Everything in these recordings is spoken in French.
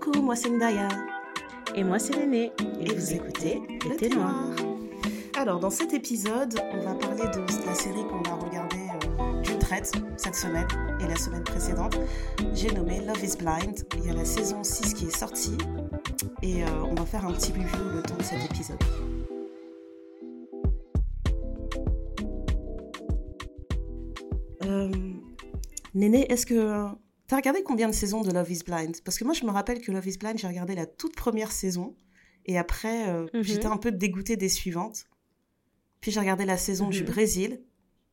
Coucou, moi c'est Ndaya. Et moi c'est Néné. Et, vous, écoutez Le Thé Noir. Alors, dans cet épisode, on va parler de la série qu'on a regardée euh, d'une traite cette semaine et la semaine précédente. J'ai nommé Love is Blind. Il y a la saison 6 qui est sortie. Et euh, on va faire un petit review le temps de cet épisode. Euh, Néné, est-ce que T'as regardé combien de saisons de Love is Blind? Parce que moi, je me rappelle que Love is Blind, j'ai regardé la toute première saison. Et après, euh, mhm. j'étais un peu dégoûtée des suivantes. Puis j'ai regardé la saison du mhm. Brésil.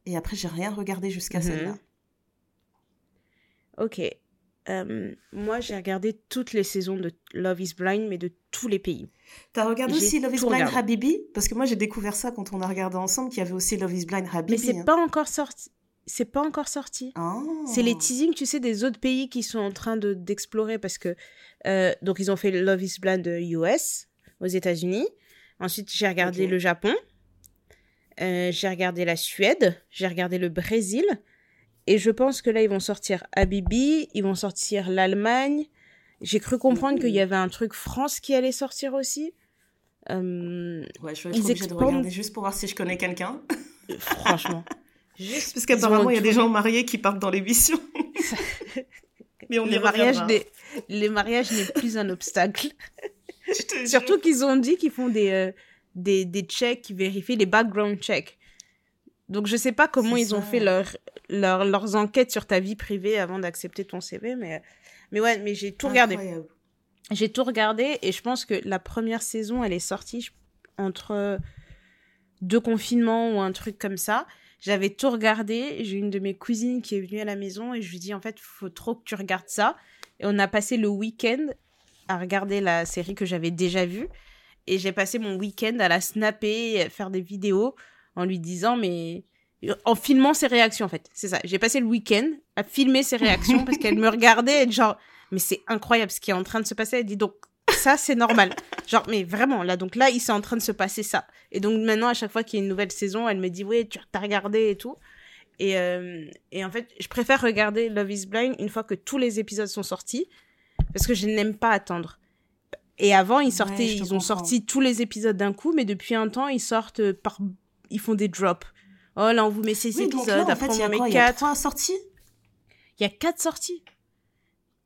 Et après, j'ai rien regardé jusqu'à mhm. celle-là. Ok. Euh, moi, j'ai regardé toutes les saisons de Love is Blind, mais de tous les pays. T'as regardé aussi Love is Blind Habibi? Parce que moi, j'ai découvert ça quand on a regardé ensemble, qu'il y avait aussi Love is Blind Habibi. Mais c'est hein. pas encore sorti c'est pas encore sorti. C'est les teasings, tu sais, des autres pays qui sont en train de d'explorer parce que euh, donc ils ont fait Love is Blind US aux États-Unis. Ensuite, j'ai regardé le Japon. Euh, j'ai regardé la Suède, j'ai regardé le Brésil, et je pense que là ils vont sortir Habibi, ils vont sortir l'Allemagne. J'ai cru comprendre qu'il y avait un truc France qui allait sortir aussi. Euh, ouais, je vais être de regarder juste pour voir si je connais quelqu'un. Franchement. Juste Parce qu'apparemment, il y a des gens mariés qui partent dans l'émission. Mais on les mariages, les mariages n'est plus un obstacle. Surtout qu'ils ont dit qu'ils font des, euh, des, des checks qui vérifient les background checks. Donc je sais pas comment ils ont fait leur, leur, leurs enquêtes sur ta vie privée avant d'accepter ton CV, mais, mais ouais, mais j'ai tout regardé. J'ai tout regardé et je pense que la première saison, elle est sortie entre deux confinements ou un truc comme ça. J'avais tout regardé. J'ai une de mes cousines qui est venue à la maison et je lui dis en fait, il faut trop que tu regardes ça. Et on a passé le week-end à regarder la série que j'avais déjà vue. Et j'ai passé mon week-end à la snapper, à faire des vidéos en lui disant, mais. En filmant ses réactions, en fait. C'est ça. J'ai passé le week-end à filmer ses réactions parce qu'elle me regardait et genre, mais c'est incroyable ce qui est en train de se passer. Elle dit donc, ça c'est normal. Genre, mais vraiment, là, donc là, il s'est en train de se passer ça. Et donc maintenant, à chaque fois qu'il y a une nouvelle saison, elle me dit, oui, tu as regardé et tout. Et, euh, et en fait, je préfère regarder Love is Blind une fois que tous les épisodes sont sortis, parce que je n'aime pas attendre. Et avant, ils sortaient, ils ont sorti tous les épisodes d'un coup, mais depuis un temps, ils sortent par, ils font des drops. Oh là, on vous met ces épisodes, après on met quatre. Il y a trois sorties? Il y a quatre sorties.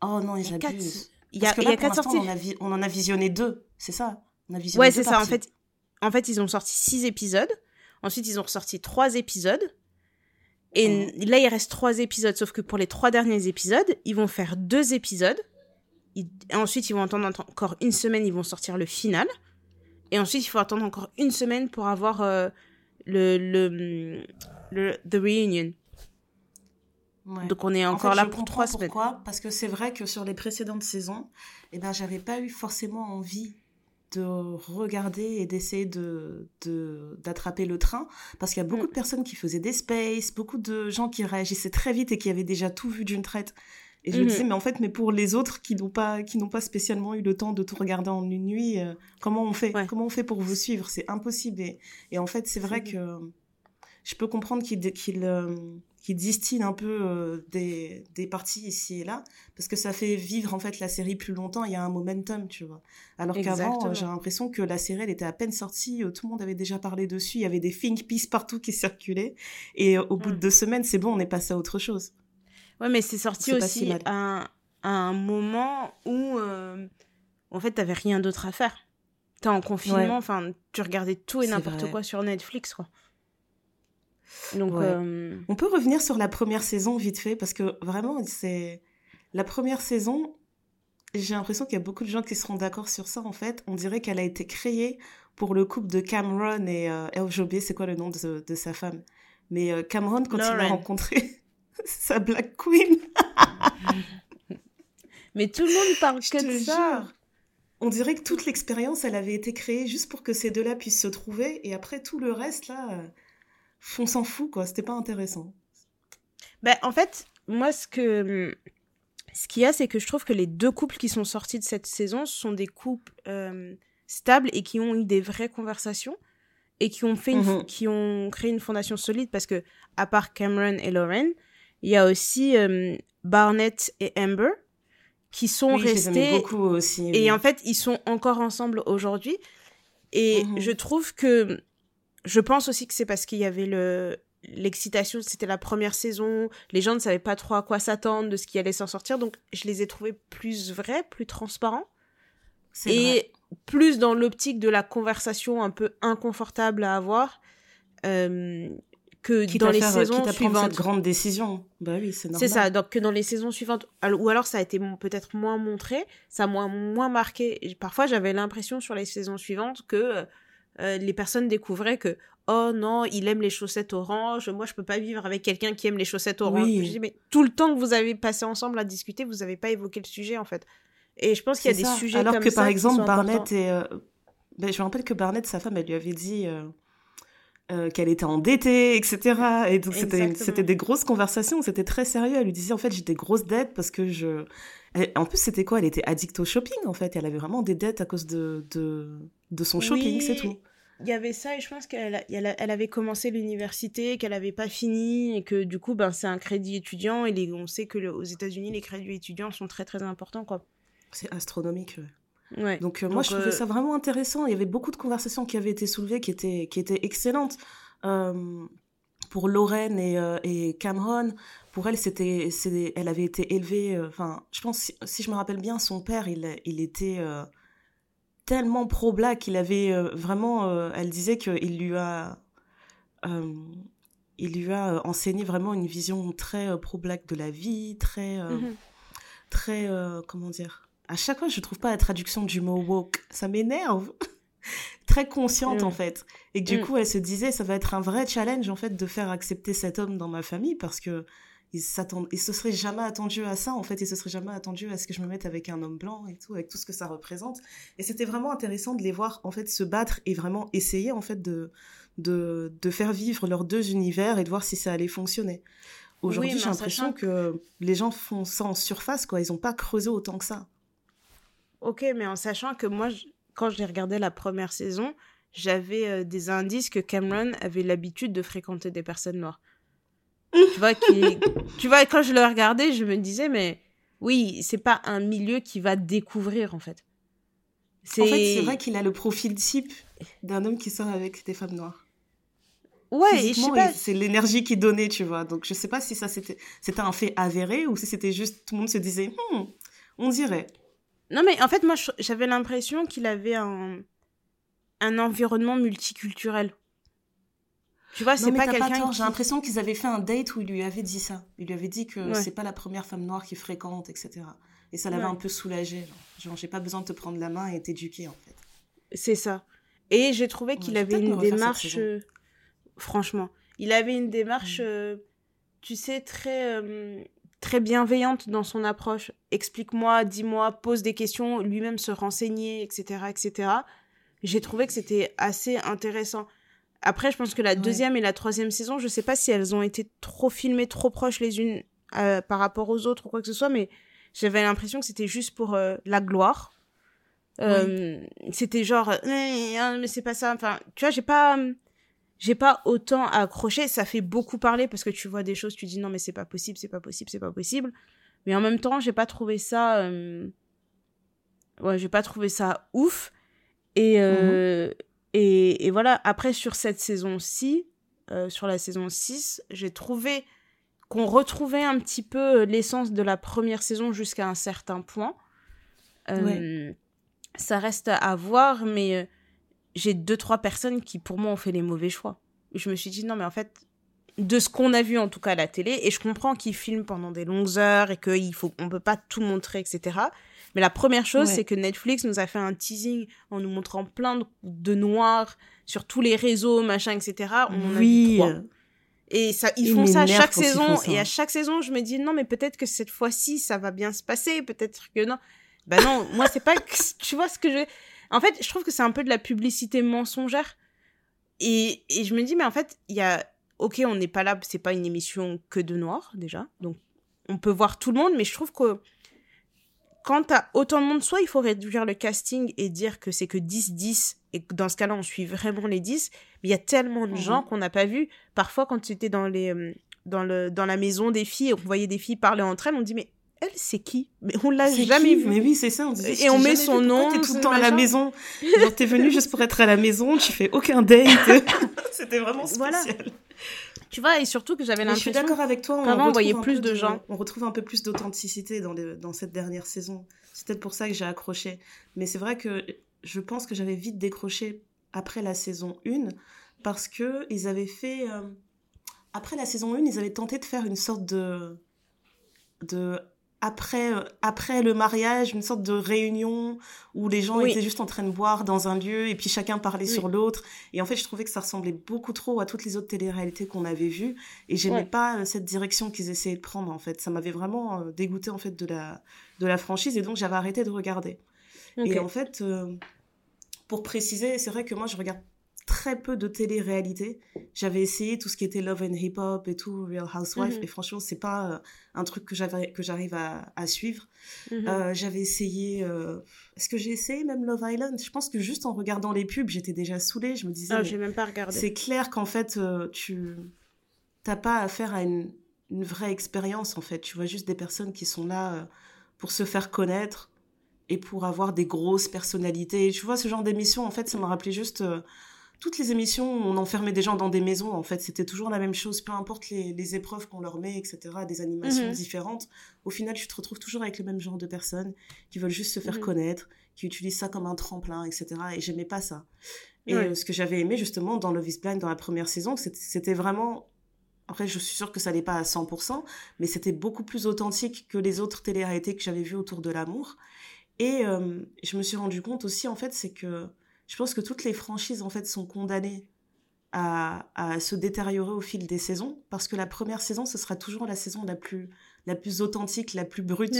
Oh non, ils abusent. Il y a, quatre sorties. On, en a visionné deux, c'est ça? On a visionné Ouais, c'est ça. En fait, en fait, ils ont sorti six épisodes. Ensuite, ils ont ressorti trois épisodes. Et là, il reste trois épisodes. Sauf que pour les trois derniers épisodes, ils vont faire deux épisodes. Et ensuite, ils vont attendre encore une semaine. Ils vont sortir le final. Et ensuite, il faut attendre encore une semaine pour avoir euh, le, le, le The Reunion. Donc on est encore là pour trois semaines. Pourquoi Parce que c'est vrai que sur les précédentes saisons, eh ben j'avais pas eu forcément envie de regarder et d'essayer de d'attraper le train parce qu'il y a beaucoup mm. de personnes qui faisaient des spaces, beaucoup de gens qui réagissaient très vite et qui avaient déjà tout vu d'une traite. Et je me mm-hmm. disais mais en fait mais pour les autres qui n'ont pas qui n'ont pas spécialement eu le temps de tout regarder en une nuit, euh, comment on fait? Comment on fait pour vous suivre? C'est impossible et, et, en fait c'est vrai que je peux comprendre qu'il qu'il euh, qui distille un peu euh, des, des, parties ici et là, parce que ça fait vivre en fait la série plus longtemps, il y a un momentum, tu vois. Alors qu'avant, euh, j'ai l'impression que la série, elle était à peine sortie, euh, tout le monde avait déjà parlé dessus, il y avait des think pieces partout qui circulaient, et au bout de mm. deux semaines, c'est bon, on est passé à autre chose. Ouais, mais c'est sorti aussi à, un moment où, en fait, t'avais rien d'autre à faire. T'es en confinement, enfin, tu regardais tout et n'importe quoi sur Netflix, quoi. Donc, euh, On peut revenir sur la première saison vite fait parce que vraiment, c'est la première saison. J'ai l'impression qu'il y a beaucoup de gens qui seront d'accord sur ça. En fait, on dirait qu'elle a été créée pour le couple de Cameron et euh, c'est quoi le nom de, de sa femme. Mais euh, Cameron, quand il l'a rencontré, sa Black Queen. Mais tout le monde parle que de ça. On dirait que toute l'expérience, elle avait été créée juste pour que ces deux-là puissent se trouver. Et après, tout le reste, là, euh, on s'en fout, quoi. C'était pas intéressant. Ben, en fait, moi, ce que. Ce qu'il y a, c'est que je trouve que les deux couples qui sont sortis de cette saison sont des couples euh, stables et qui ont eu des vraies conversations et qui ont, fait mhm. qui ont créé une fondation solide parce que, à part Cameron et Lauren, il y a aussi euh, Barnett et Amber qui sont oui, restés. beaucoup aussi. Et en fait, ils sont encore ensemble aujourd'hui. Et mhm. je trouve que. Je pense aussi que c'est parce qu'il y avait le l'excitation, c'était la première saison, les gens ne savaient pas trop à quoi s'attendre de ce qui allait s'en sortir, donc je les ai trouvés plus vrais, plus transparents. Et plus dans l'optique de la conversation un peu inconfortable à avoir. Euh, que dans les saisons suivantes. cette grande décision. Bah oui, c'est normal. C'est ça. Donc que dans les saisons suivantes, ou alors ça a été peut-être moins montré, ça a moins, moins marqué. Parfois, j'avais l'impression sur les saisons suivantes que euh, les personnes découvraient que oh non, il aime les chaussettes orange. Moi, je peux pas vivre avec quelqu'un qui aime les chaussettes orange. Je dis mais tout le temps que vous avez passé ensemble à discuter, vous n'avez pas évoqué le sujet en fait. Et je pense qu'il y a des sujets alors que par exemple Barnett et euh, ben, je me rappelle que Barnett, sa femme, elle lui avait dit. Euh, euh, qu'elle était endettée, etc. Et donc c'était c'était des grosses conversations, c'était très sérieux. Elle lui disait en fait j'ai des grosses dettes parce que je. En plus c'était quoi? Elle était addict au shopping en fait. Elle avait vraiment des dettes à cause de de, de son shopping, c'est tout. Il y avait ça et je pense qu'elle elle avait commencé l'université, qu'elle n'avait pas fini et que du coup ben c'est un crédit étudiant et les, on sait que aux États-Unis les crédits étudiants sont très très importants quoi. C'est astronomique. Ouais. Donc, euh, moi, je trouvais euh, ça vraiment intéressant. Il y avait beaucoup de conversations qui avaient été soulevées, qui étaient, qui étaient excellentes. Euh, pour Lorraine et, et, Cameron, pour elle, c'était, elle avait été élevée. Enfin, je pense, si, je me rappelle bien, son père, il, il était tellement pro-black qu'il avait vraiment. elle disait qu'il lui a. il lui a enseigné vraiment une vision très pro-black de la vie, très. Mm-hmm. Très. comment dire à chaque fois, je trouve pas la traduction du mot woke. Ça m'énerve. Très consciente, en mm. fait. Et du mm. coup, elle se disait, ça va être un vrai challenge, en fait, de faire accepter cet homme dans ma famille parce que il il se serait jamais attendu à ça en fait il se serait jamais attendu à ce que je me mette avec un homme blanc et tout avec tout ce que ça représente. Et c'était vraiment intéressant de les voir en fait se battre et vraiment essayer en fait de de, de faire vivre leurs deux univers et de voir si ça allait fonctionner. Aujourd'hui j'ai l'impression que les gens font ça en surface quoi. Ils ont pas creusé autant que ça. Ok, mais en sachant que moi, quand j'ai regardé la première saison, j'avais euh, des indices que Cameron avait l'habitude de fréquenter des personnes noires. Tu vois, qui... tu vois, quand je le regardais, je me disais, mais oui, c'est pas un milieu qui va découvrir, en fait. En fait, c'est vrai qu'il a le profil type d'un homme qui sort avec des femmes noires. Ouais, c'est l'énergie qu'il donnait, tu vois. Donc, je sais pas si ça c'était un fait avéré ou si c'était juste tout le monde se disait, hmm, on dirait. Non, mais en fait, moi, j'avais l'impression qu'il avait un, un environnement multiculturel. Tu vois, c'est pas quelqu'un. Qui... J'ai l'impression qu'ils avaient fait un date où il lui avait dit ça. Il lui avait dit que c'est pas la première femme noire qu'il fréquente, etc. Et ça l'avait un peu soulagé. Genre, j'ai pas besoin de te prendre la main et t'éduquer, en fait. C'est ça. Et j'ai trouvé qu'il avait une démarche. Euh, franchement, il avait une démarche, euh, tu sais, très. Euh, très bienveillante dans son approche. Explique-moi, dis-moi, pose des questions, lui-même se renseigner, etc., etc. J'ai trouvé que c'était assez intéressant. Après, je pense que la deuxième et la troisième saison, je sais pas si elles ont été trop filmées, trop proches les unes euh, par rapport aux autres ou quoi que ce soit, mais j'avais l'impression que c'était juste pour euh, la gloire. Euh, c'était genre, mais c'est pas ça. Enfin, tu vois, j'ai pas j'ai pas autant accroché. Ça fait beaucoup parler parce que tu vois des choses, tu dis non mais c'est pas possible, c'est pas possible, c'est pas possible. Mais en même temps, j'ai pas trouvé ça. Euh... Ouais, j'ai pas trouvé ça ouf. Et, euh... Et, et, voilà, après sur cette saison-ci, euh, sur la saison 6, j'ai trouvé qu'on retrouvait un petit peu l'essence de la première saison jusqu'à un certain point. Euh, ouais. Ça reste à voir, mais euh, j'ai deux, trois personnes qui, pour moi, ont fait les mauvais choix. Je me suis dit, non, mais en fait, de ce qu'on a vu en tout cas à la télé, et je comprends qu'ils filment pendant des longues heures et qu'il faut, on peut pas tout montrer, etc. Mais la première chose, c'est que Netflix nous a fait un teasing en nous montrant plein de, noirs sur tous les réseaux, machin, etc. On oui. a Et ça, ils font ça chaque saison. Et à chaque saison, je me dis, non, mais peut-être que cette fois-ci, ça va bien se passer. Peut-être que non. Ben non, moi, c'est pas, tu vois ce que je, en fait, je trouve que c'est un peu de la publicité mensongère. Et, et je me dis, mais en fait, il y a. Ok, on n'est pas là, c'est pas une émission que de noirs, déjà. Donc, on peut voir tout le monde, mais je trouve que quand t'as autant de monde, soit il faut réduire le casting et dire que c'est que 10-10, et dans ce cas-là, on suit vraiment les 10, mais il y a tellement de gens mhm. qu'on n'a pas vu. Parfois, quand tu étais dans, les, euh, dans, le, dans la maison des filles et on voyait des filles parler entre elles, on dit, mais elle, c'est qui? Mais on l'a jamais vu. Mais oui, c'est ça. On disait, et on met son nom. T'es tout le temps à la maison? Genre, t'es venu juste pour être à la maison, tu fais aucun date. C'était vraiment spécial. Voilà. Tu vois, et surtout que j'avais l'impression. Je suis d'accord avec toi. On voyait plus de, gens. On retrouve un peu plus d'authenticité dans, dans cette dernière saison. C'est peut-être pour ça que j'ai accroché. Mais c'est vrai que je pense que j'avais vite décroché après la saison 1 parce que ils avaient fait. Euh, après la saison 1, ils avaient tenté de faire une sorte de. de après, euh, après le mariage, une sorte de réunion où les gens étaient juste en train de boire dans un lieu et puis chacun parlait sur l'autre. Et en fait, je trouvais que ça ressemblait beaucoup trop à toutes les autres télé-réalités qu'on avait vues. Et j'aimais pas euh, cette direction qu'ils essayaient de prendre, en fait. Ça m'avait vraiment euh, dégoûté, en fait, de la, de la franchise. Et donc, j'avais arrêté de regarder. Et en fait, pour préciser, c'est vrai que moi, je regarde très peu de télé-réalité. J'avais essayé tout ce qui était Love and Hip Hop et tout, Real Housewife, mhm. et franchement, c'est pas euh, un truc que j'arrive à, à, suivre. Mhm. Euh, j'avais essayé. Euh, est-ce que j'ai essayé même Love Island? Je pense que juste en regardant les pubs, j'étais déjà saoulée. Je me disais. Ah, j'ai même pas regardé. C'est clair qu'en fait, tu t'as pas affaire à une, une vraie expérience, en fait. Tu vois juste des personnes qui sont là pour se faire connaître et pour avoir des grosses personnalités. Tu vois, ce genre d'émission, en fait, ça m'a rappelé juste toutes les émissions où on enfermait des gens dans des maisons, en fait, c'était toujours la même chose, peu importe les, épreuves qu'on leur met, etc., des animations mhm. différentes. Au final, tu te retrouves toujours avec le même genre de personnes qui veulent juste se faire mhm. connaître, qui utilisent ça comme un tremplin, etc. Et j'aimais pas ça. Et euh, ce que j'avais aimé, justement, dans Love is Blind, dans la première saison, c'était vraiment après, je suis sûre que ça n'est pas à 100%, mais c'était beaucoup plus authentique que les autres télé-réalités que j'avais vues autour de l'amour. Et euh, je me suis rendu compte aussi, en fait, c'est que je pense que toutes les franchises en fait sont condamnées à, se détériorer au fil des saisons parce que la première saison ce sera toujours la saison la plus la plus authentique, la plus brute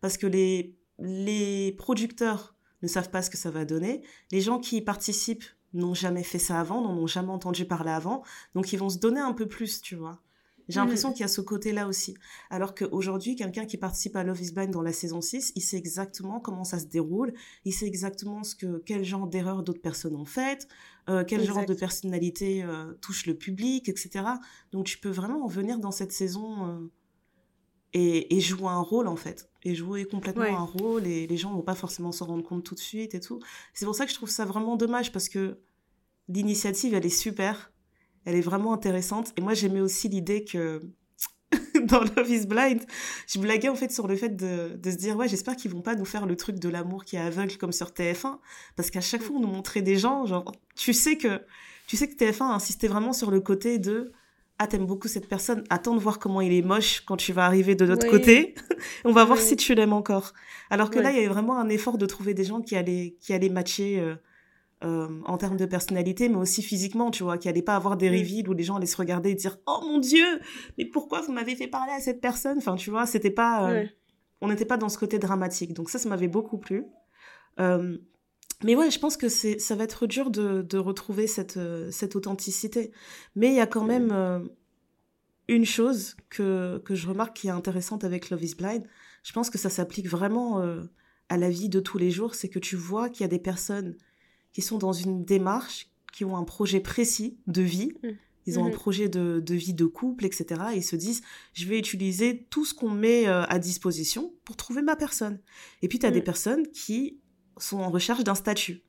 parce que les les producteurs ne savent pas ce que ça va donner, les gens qui y participent n'ont jamais fait ça avant, n'en ont jamais entendu parler avant, donc ils vont se donner un peu plus, tu vois. J'ai l'impression qu'il y a ce côté-là aussi. Alors qu'aujourd'hui, quelqu'un qui participe à Love is Blind dans la saison 6, il sait exactement comment ça se déroule, il sait exactement ce que, quel genre d'erreurs d'autres personnes ont faites, euh, quel genre de personnalité euh, touche le public, etc. Donc tu peux vraiment venir dans cette saison euh, et, jouer un rôle en fait. Et jouer complètement un rôle et les gens vont pas forcément s'en rendre compte tout de suite et tout. C'est pour ça que je trouve ça vraiment dommage parce que l'initiative elle est super elle est vraiment intéressante. Et moi, j'aimais aussi l'idée que dans Love is Blind, je blaguais en fait sur le fait de, de se dire ouais j'espère qu'ils vont pas nous faire le truc de l'amour qui est aveugle comme sur TF1 parce qu'à chaque fois on nous montrait des gens genre tu sais que tu sais que TF1 insistait vraiment sur le côté de ah t'aimes beaucoup cette personne attends de voir comment il est moche quand tu vas arriver de l'autre côté. On va voir si tu l'aimes encore. Alors que là il y avait vraiment un effort de trouver des gens qui allaient qui allaient matcher euh, euh, en termes de personnalité, mais aussi physiquement, tu vois, qu'il allait pas avoir des reveals où les gens allaient se regarder et dire Oh mon Dieu, mais pourquoi vous m'avez fait parler à cette personne? Enfin, tu vois, c'était pas. Euh, on n'était pas dans ce côté dramatique. Donc, ça, ça m'avait beaucoup plu. Euh, mais ouais, je pense que ça va être dur de, de retrouver cette, cette authenticité. Mais il y a quand même une chose que, que je remarque qui est intéressante avec Love is Blind. Je pense que ça s'applique vraiment à la vie de tous les jours. C'est que tu vois qu'il y a des personnes qui sont dans une démarche, qui ont un projet précis de vie. Mm. Ils ont un mm-hmm. projet de, de, vie de couple, etc. Et ils se disent, je vais utiliser tout ce qu'on met euh, à disposition pour trouver ma personne. Et puis, tu as des mm. personnes qui sont en recherche d'un statut.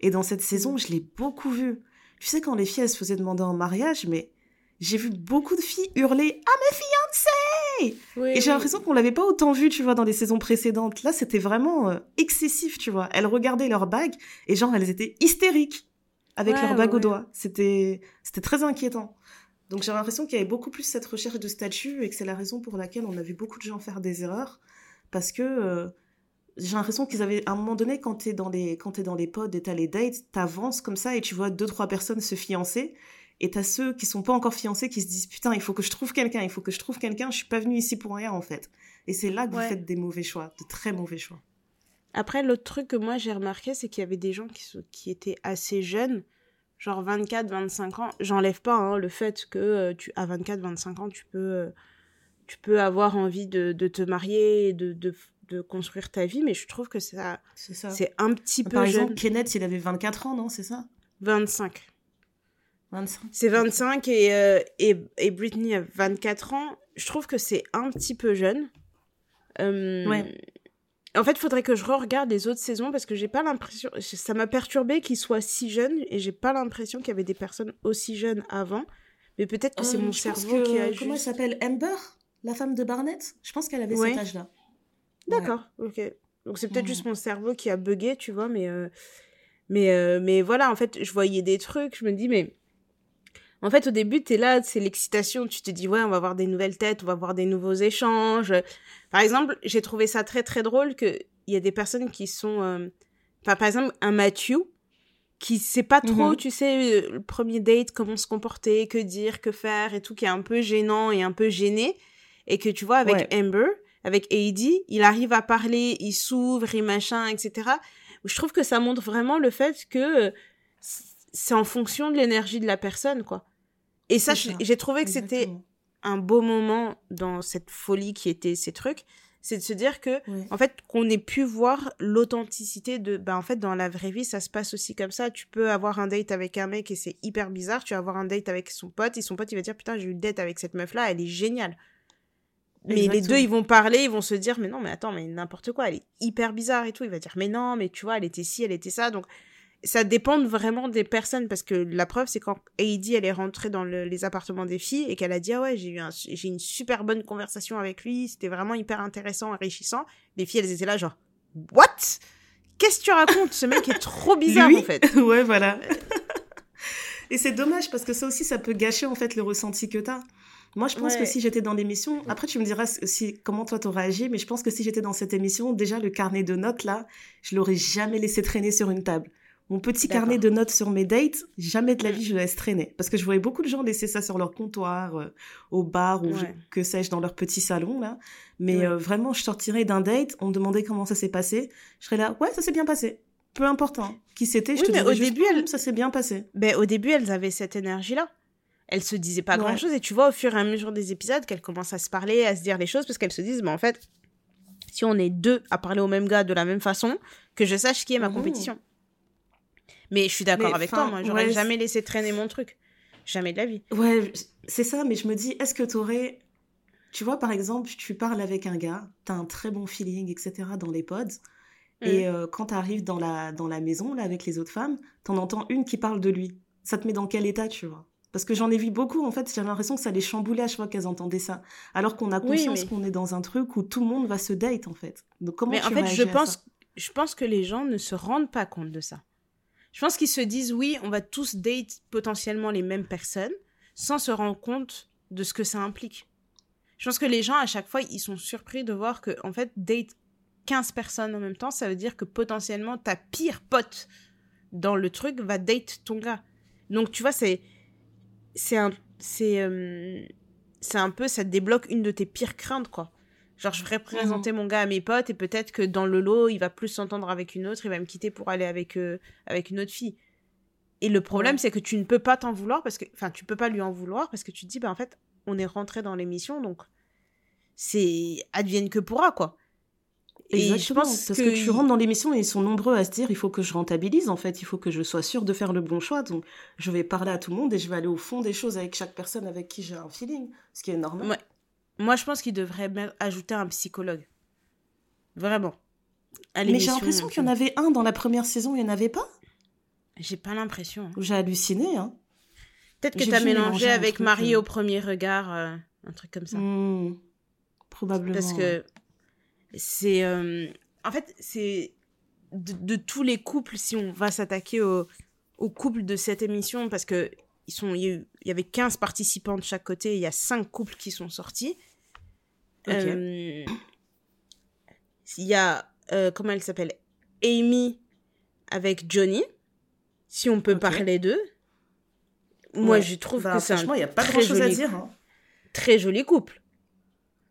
Et dans cette saison, mm. je l'ai beaucoup vu. Tu sais, quand les filles, elles se faisaient demander en mariage, mais j'ai vu beaucoup de filles hurler « Ah, ma fiancée !» et j'ai l'impression qu'on l'avait pas autant vu, tu vois, dans les saisons précédentes. Là, c'était vraiment euh, excessif, tu vois. Elles regardaient leurs bagues et genre, elles étaient hystériques avec leurs bagues au doigt. C'était, c'était très inquiétant. Donc j'ai l'impression qu'il y avait beaucoup plus cette recherche de statut et que c'est la raison pour laquelle on a vu beaucoup de gens faire des erreurs. Parce que euh, j'ai l'impression qu'ils avaient, à un moment donné, quand t'es dans les, quand es dans les pods et t'as les dates, t'avances comme ça et tu vois deux, trois personnes se fiancer et t'as ceux qui sont pas encore fiancés qui se disent putain, il faut que je trouve quelqu'un, il faut que je trouve quelqu'un, je suis pas venue ici pour rien en fait. Et c'est là que vous faites des mauvais choix, de très mauvais choix. Après, l'autre truc que moi j'ai remarqué, c'est qu'il y avait des gens qui, qui étaient assez jeunes, genre 24, 25 ans. J'enlève pas hein, le fait que euh, tu, à 24, 25 ans, tu peux, euh, tu peux avoir envie de, de te marier de, de, de, construire ta vie, mais je trouve que ça, c'est un petit peu Par jeune. exemple, Kenneth, il avait 24 ans, non C'est ça? 25. C'est 25 et, euh, et, et, Britney a 24 ans. Je trouve que c'est un petit peu jeune. ouais. En fait, il faudrait que je re-regarde les autres saisons parce que j'ai pas l'impression. Ça m'a perturbé qu'ils soient si jeunes et j'ai pas l'impression qu'il y avait des personnes aussi jeunes avant. Mais peut-être que c'est mon cerveau qui a. Comment elle s'appelle? Amber? La femme de Barnett? Je pense qu'elle avait cet âge-là. D'accord, ok. Donc c'est peut-être juste mon cerveau qui a bugué, tu vois, mais. Mais, euh, mais voilà, en fait, je voyais des trucs, je me dis, mais. En fait, au début, t'es là, c'est l'excitation, tu te dis, ouais, on va voir des nouvelles têtes, on va voir des nouveaux échanges. Par exemple, j'ai trouvé ça très, très drôle qu'il y a des personnes qui sont. Euh, enfin, par exemple, un Matthew, qui sait pas trop, mhm. tu sais, euh, le premier date, comment se comporter, que dire, que faire et tout, qui est un peu gênant et un peu gêné. Et que tu vois, avec Amber, avec Heidi, il arrive à parler, il s'ouvre et machin, etc je trouve que ça montre vraiment le fait que euh, c'est en fonction de l'énergie de la personne, quoi. Et ça, j'ai trouvé que c'était un beau moment dans cette folie qui était ces trucs, c'est de se dire que, en fait, qu'on ait pu voir l'authenticité de, bah, en fait, dans la vraie vie, ça se passe aussi comme ça. Tu peux avoir un date avec un mec et c'est hyper bizarre. Tu vas avoir un date avec son pote et son pote, il va dire, putain, j'ai eu le date avec cette meuf-là, elle est géniale. Mais les deux, ils vont parler, ils vont se dire, mais non, mais attends, mais n'importe quoi, elle est hyper bizarre et tout. Il va dire, mais non, mais tu vois, elle était ci, elle était ça. Donc, ça dépend vraiment des personnes parce que la preuve, c'est quand Heidi, elle est rentrée dans les appartements des filles et qu'elle a dit, ah ouais, j'ai eu j'ai une super bonne conversation avec lui, c'était vraiment hyper intéressant, enrichissant. Les filles, elles étaient là, genre, what? Qu'est-ce que tu racontes? Ce mec est trop bizarre, en fait. ouais, voilà. et c'est dommage parce que ça aussi, ça peut gâcher, en fait, le ressenti que t'as. Moi, je pense que si j'étais dans l'émission, après tu me diras si, comment toi t'aurais agi, mais je pense que si j'étais dans cette émission, déjà le carnet de notes là, je l'aurais jamais laissé traîner sur une table. Mon petit carnet de notes sur mes dates, jamais de la vie je laisse traîner. Parce que je voyais beaucoup de gens laisser ça sur leur comptoir, euh, au bar ou que sais-je, dans leur petit salon là. Mais euh, vraiment, je sortirais d'un date, on me demandait comment ça s'est passé. Je serais là, ouais, ça s'est bien passé. Peu importe hein. qui c'était, je te mais au début, ça s'est bien passé. Ben, au début, elles avaient cette énergie-là elles se disaient pas grand chose et tu vois au fur et à mesure des épisodes qu'elles commencent à se parler, à se dire des choses parce qu'elles se disent mais en fait si on est deux à parler au même gars de la même façon, que je sache qui est ma mmh. compétition. Mais je suis d'accord avec toi, moi j'aurais jamais laissé traîner mon truc. Jamais de la vie. Ouais, c'est ça, mais je me dis, est-ce que t'aurais. Tu vois, par exemple, tu parles avec un gars, t'as un très bon feeling, etc., dans les pods. Et mmh. euh, quand t'arrives dans la, dans la maison, là, avec les autres femmes, t'en entends une qui parle de lui. Ça te met dans quel état, tu vois? Parce que j'en ai vu beaucoup, en fait, j'avais l'impression que ça les chamboulait à chaque fois qu'elles entendaient ça. Alors qu'on a conscience qu'on est dans un truc où tout le monde va se date, en fait. Donc comment mais en fait, je pense, je pense que les gens ne se rendent pas compte de ça. Je pense qu'ils se disent, oui, on va tous date potentiellement les mêmes personnes, sans se rendre compte de ce que ça implique. Je pense que les gens, à chaque fois, ils sont surpris de voir que, en fait, date 15 personnes en même temps, ça veut dire que potentiellement ta pire pote dans le truc va date ton gars. Donc, tu vois, c'est c'est un c'est euh, c'est un peu ça débloque une de tes pires craintes quoi genre je vais présenter mon gars à mes potes et peut-être que dans le lot il va plus s'entendre avec une autre il va me quitter pour aller avec euh, avec une autre fille et le problème c'est que tu ne peux pas t'en vouloir parce que enfin tu peux pas lui en vouloir parce que tu te dis bah en fait on est rentré dans l'émission donc c'est advienne que pourra quoi et je pense parce que, tu rentres dans l'émission et ils sont nombreux à se dire il faut que je rentabilise en fait, il faut que je sois sûre de faire le bon choix. Donc je vais parler à tout le monde et je vais aller au fond des choses avec chaque personne avec qui j'ai un feeling, ce qui est normal. Moi, je pense qu'il devrait ajouter un psychologue. Vraiment. Mais j'ai l'impression qu'il y en avait un dans la première saison, il n'y en avait pas J'ai pas l'impression. Hein. J'ai halluciné. Hein. Peut-être que tu as mélangé avec Marie euh. au premier regard, euh, un truc comme ça. Hmm. probablement. Parce que c'est euh, en fait c'est de, tous les couples si on va s'attaquer au, au couple de cette émission parce que ils sont il y, avait 15 participants de chaque côté il y a 5 couples qui sont sortis euh, il y a euh, comment elle s'appelle? Amy avec Johnny si on peut parler d'eux. Moi je trouve bah, que c'est franchement il y a pas grand chose à dire hein. très joli couple.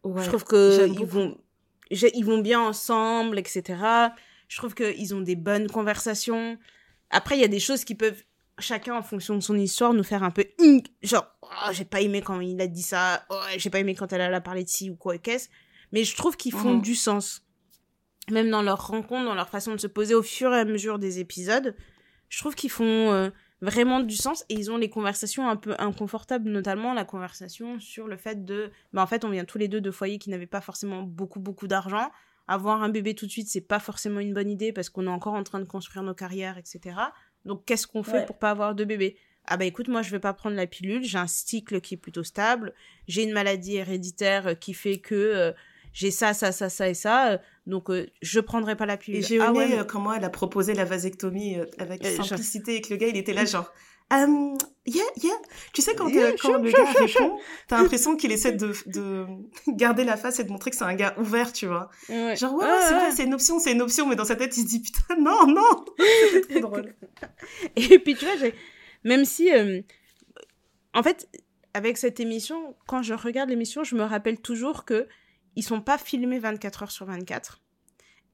Je trouve que ils vont ils vont bien ensemble, etc. Je trouve qu'ils ont des bonnes conversations. Après, il y a des choses qui peuvent, chacun en fonction de son histoire, nous faire un peu genre, oh, j'ai pas aimé quand il a dit ça, oh, j'ai pas aimé quand elle a parlé de ci ou quoi, qu'est-ce. Mais je trouve qu'ils font mhm. du sens. Même dans leur rencontre, dans leur façon de se poser au fur et à mesure des épisodes, je trouve qu'ils font, euh, vraiment du sens et ils ont les conversations un peu inconfortables, notamment la conversation sur le fait de, bah en fait on vient tous les deux de foyers qui n'avaient pas forcément beaucoup beaucoup d'argent. Avoir un bébé tout de suite, c'est pas forcément une bonne idée parce qu'on est encore en train de construire nos carrières, etc. Donc qu'est-ce qu'on fait pour pas avoir de bébé? Ah bah écoute, moi je vais pas prendre la pilule, j'ai un cycle qui est plutôt stable, j'ai une maladie héréditaire qui fait que euh, j'ai ça, ça, ça, ça et ça, euh, donc euh, je prendrai pas la pilule. Et j'ai ah comment elle a proposé la vasectomie avec simplicité et que le gars il était là genre um, yeah, yeah. Tu sais, quand, quand le gars répond, t'as l'impression qu'il essaie de, de garder la face et de montrer que c'est un gars ouvert, tu vois. Genre, ouais, c'est vrai, c'est une option, c'est une option, mais dans sa tête, il se dit, putain, non, non. c'est trop drôle. et puis, tu vois, même si, en fait, avec cette émission, quand je regarde l'émission, je me rappelle toujours que ils sont pas filmés 24 heures sur 24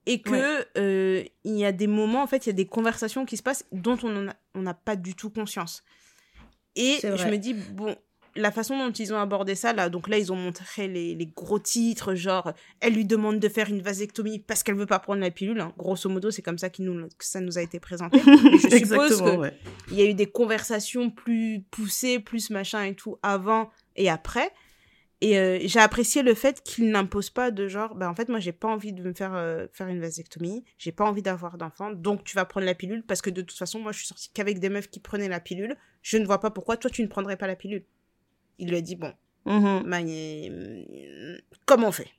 et que euh, il y a des moments en fait il y a des conversations qui se passent dont on n'a pas du tout conscience. Et je me dis bon la façon dont ils ont abordé ça là donc là ils ont montré les, les gros titres genre elle lui demande de faire une vasectomie parce qu'elle veut pas prendre la pilule hein. grosso modo c'est comme ça nous, que ça nous a été présenté. Je suppose que il y a eu des conversations plus poussées plus machin et tout avant et après et euh, j'ai apprécié le fait qu'il n'impose pas de genre, bah en fait, moi, j'ai pas envie de me faire, euh, faire une vasectomie, j'ai pas envie d'avoir d'enfant, donc tu vas prendre la pilule, parce que de toute façon, moi, je suis sortie qu'avec des meufs qui prenaient la pilule, je ne vois pas pourquoi toi, tu ne prendrais pas la pilule. Il lui a dit, bon, mm comment on fait?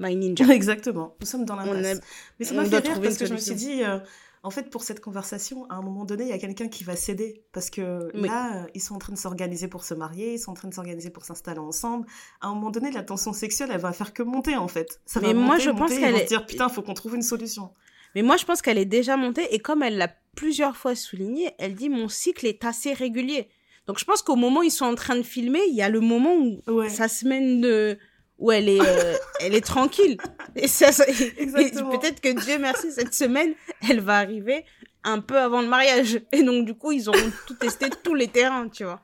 My ninja. Exactement, nous sommes dans la masse. Mais ça m'a fait rire parce que je me suis dit, euh, en fait, pour cette conversation, à un moment donné, il y a quelqu'un qui va céder. Parce que là, euh, ils sont en train de s'organiser pour se marier, ils sont en train de s'organiser pour s'installer ensemble. À un moment donné, la tension sexuelle, elle va faire que monter, en fait. Ça Mais va moi, monter, je pense qu'elle est... dire, putain, faut qu'on trouve une solution. Mais moi, je pense qu'elle est déjà montée. Et comme elle l'a plusieurs fois souligné, elle dit, mon cycle est assez régulier. Donc, je pense qu'au moment où ils sont en train de filmer, il y a le moment où ça se mène de où elle est, euh, elle est tranquille. Et, ça, peut-être que Dieu merci, cette semaine, elle va arriver un peu avant le mariage. Et donc, du coup, ils auront tout testé, tous les terrains, tu vois.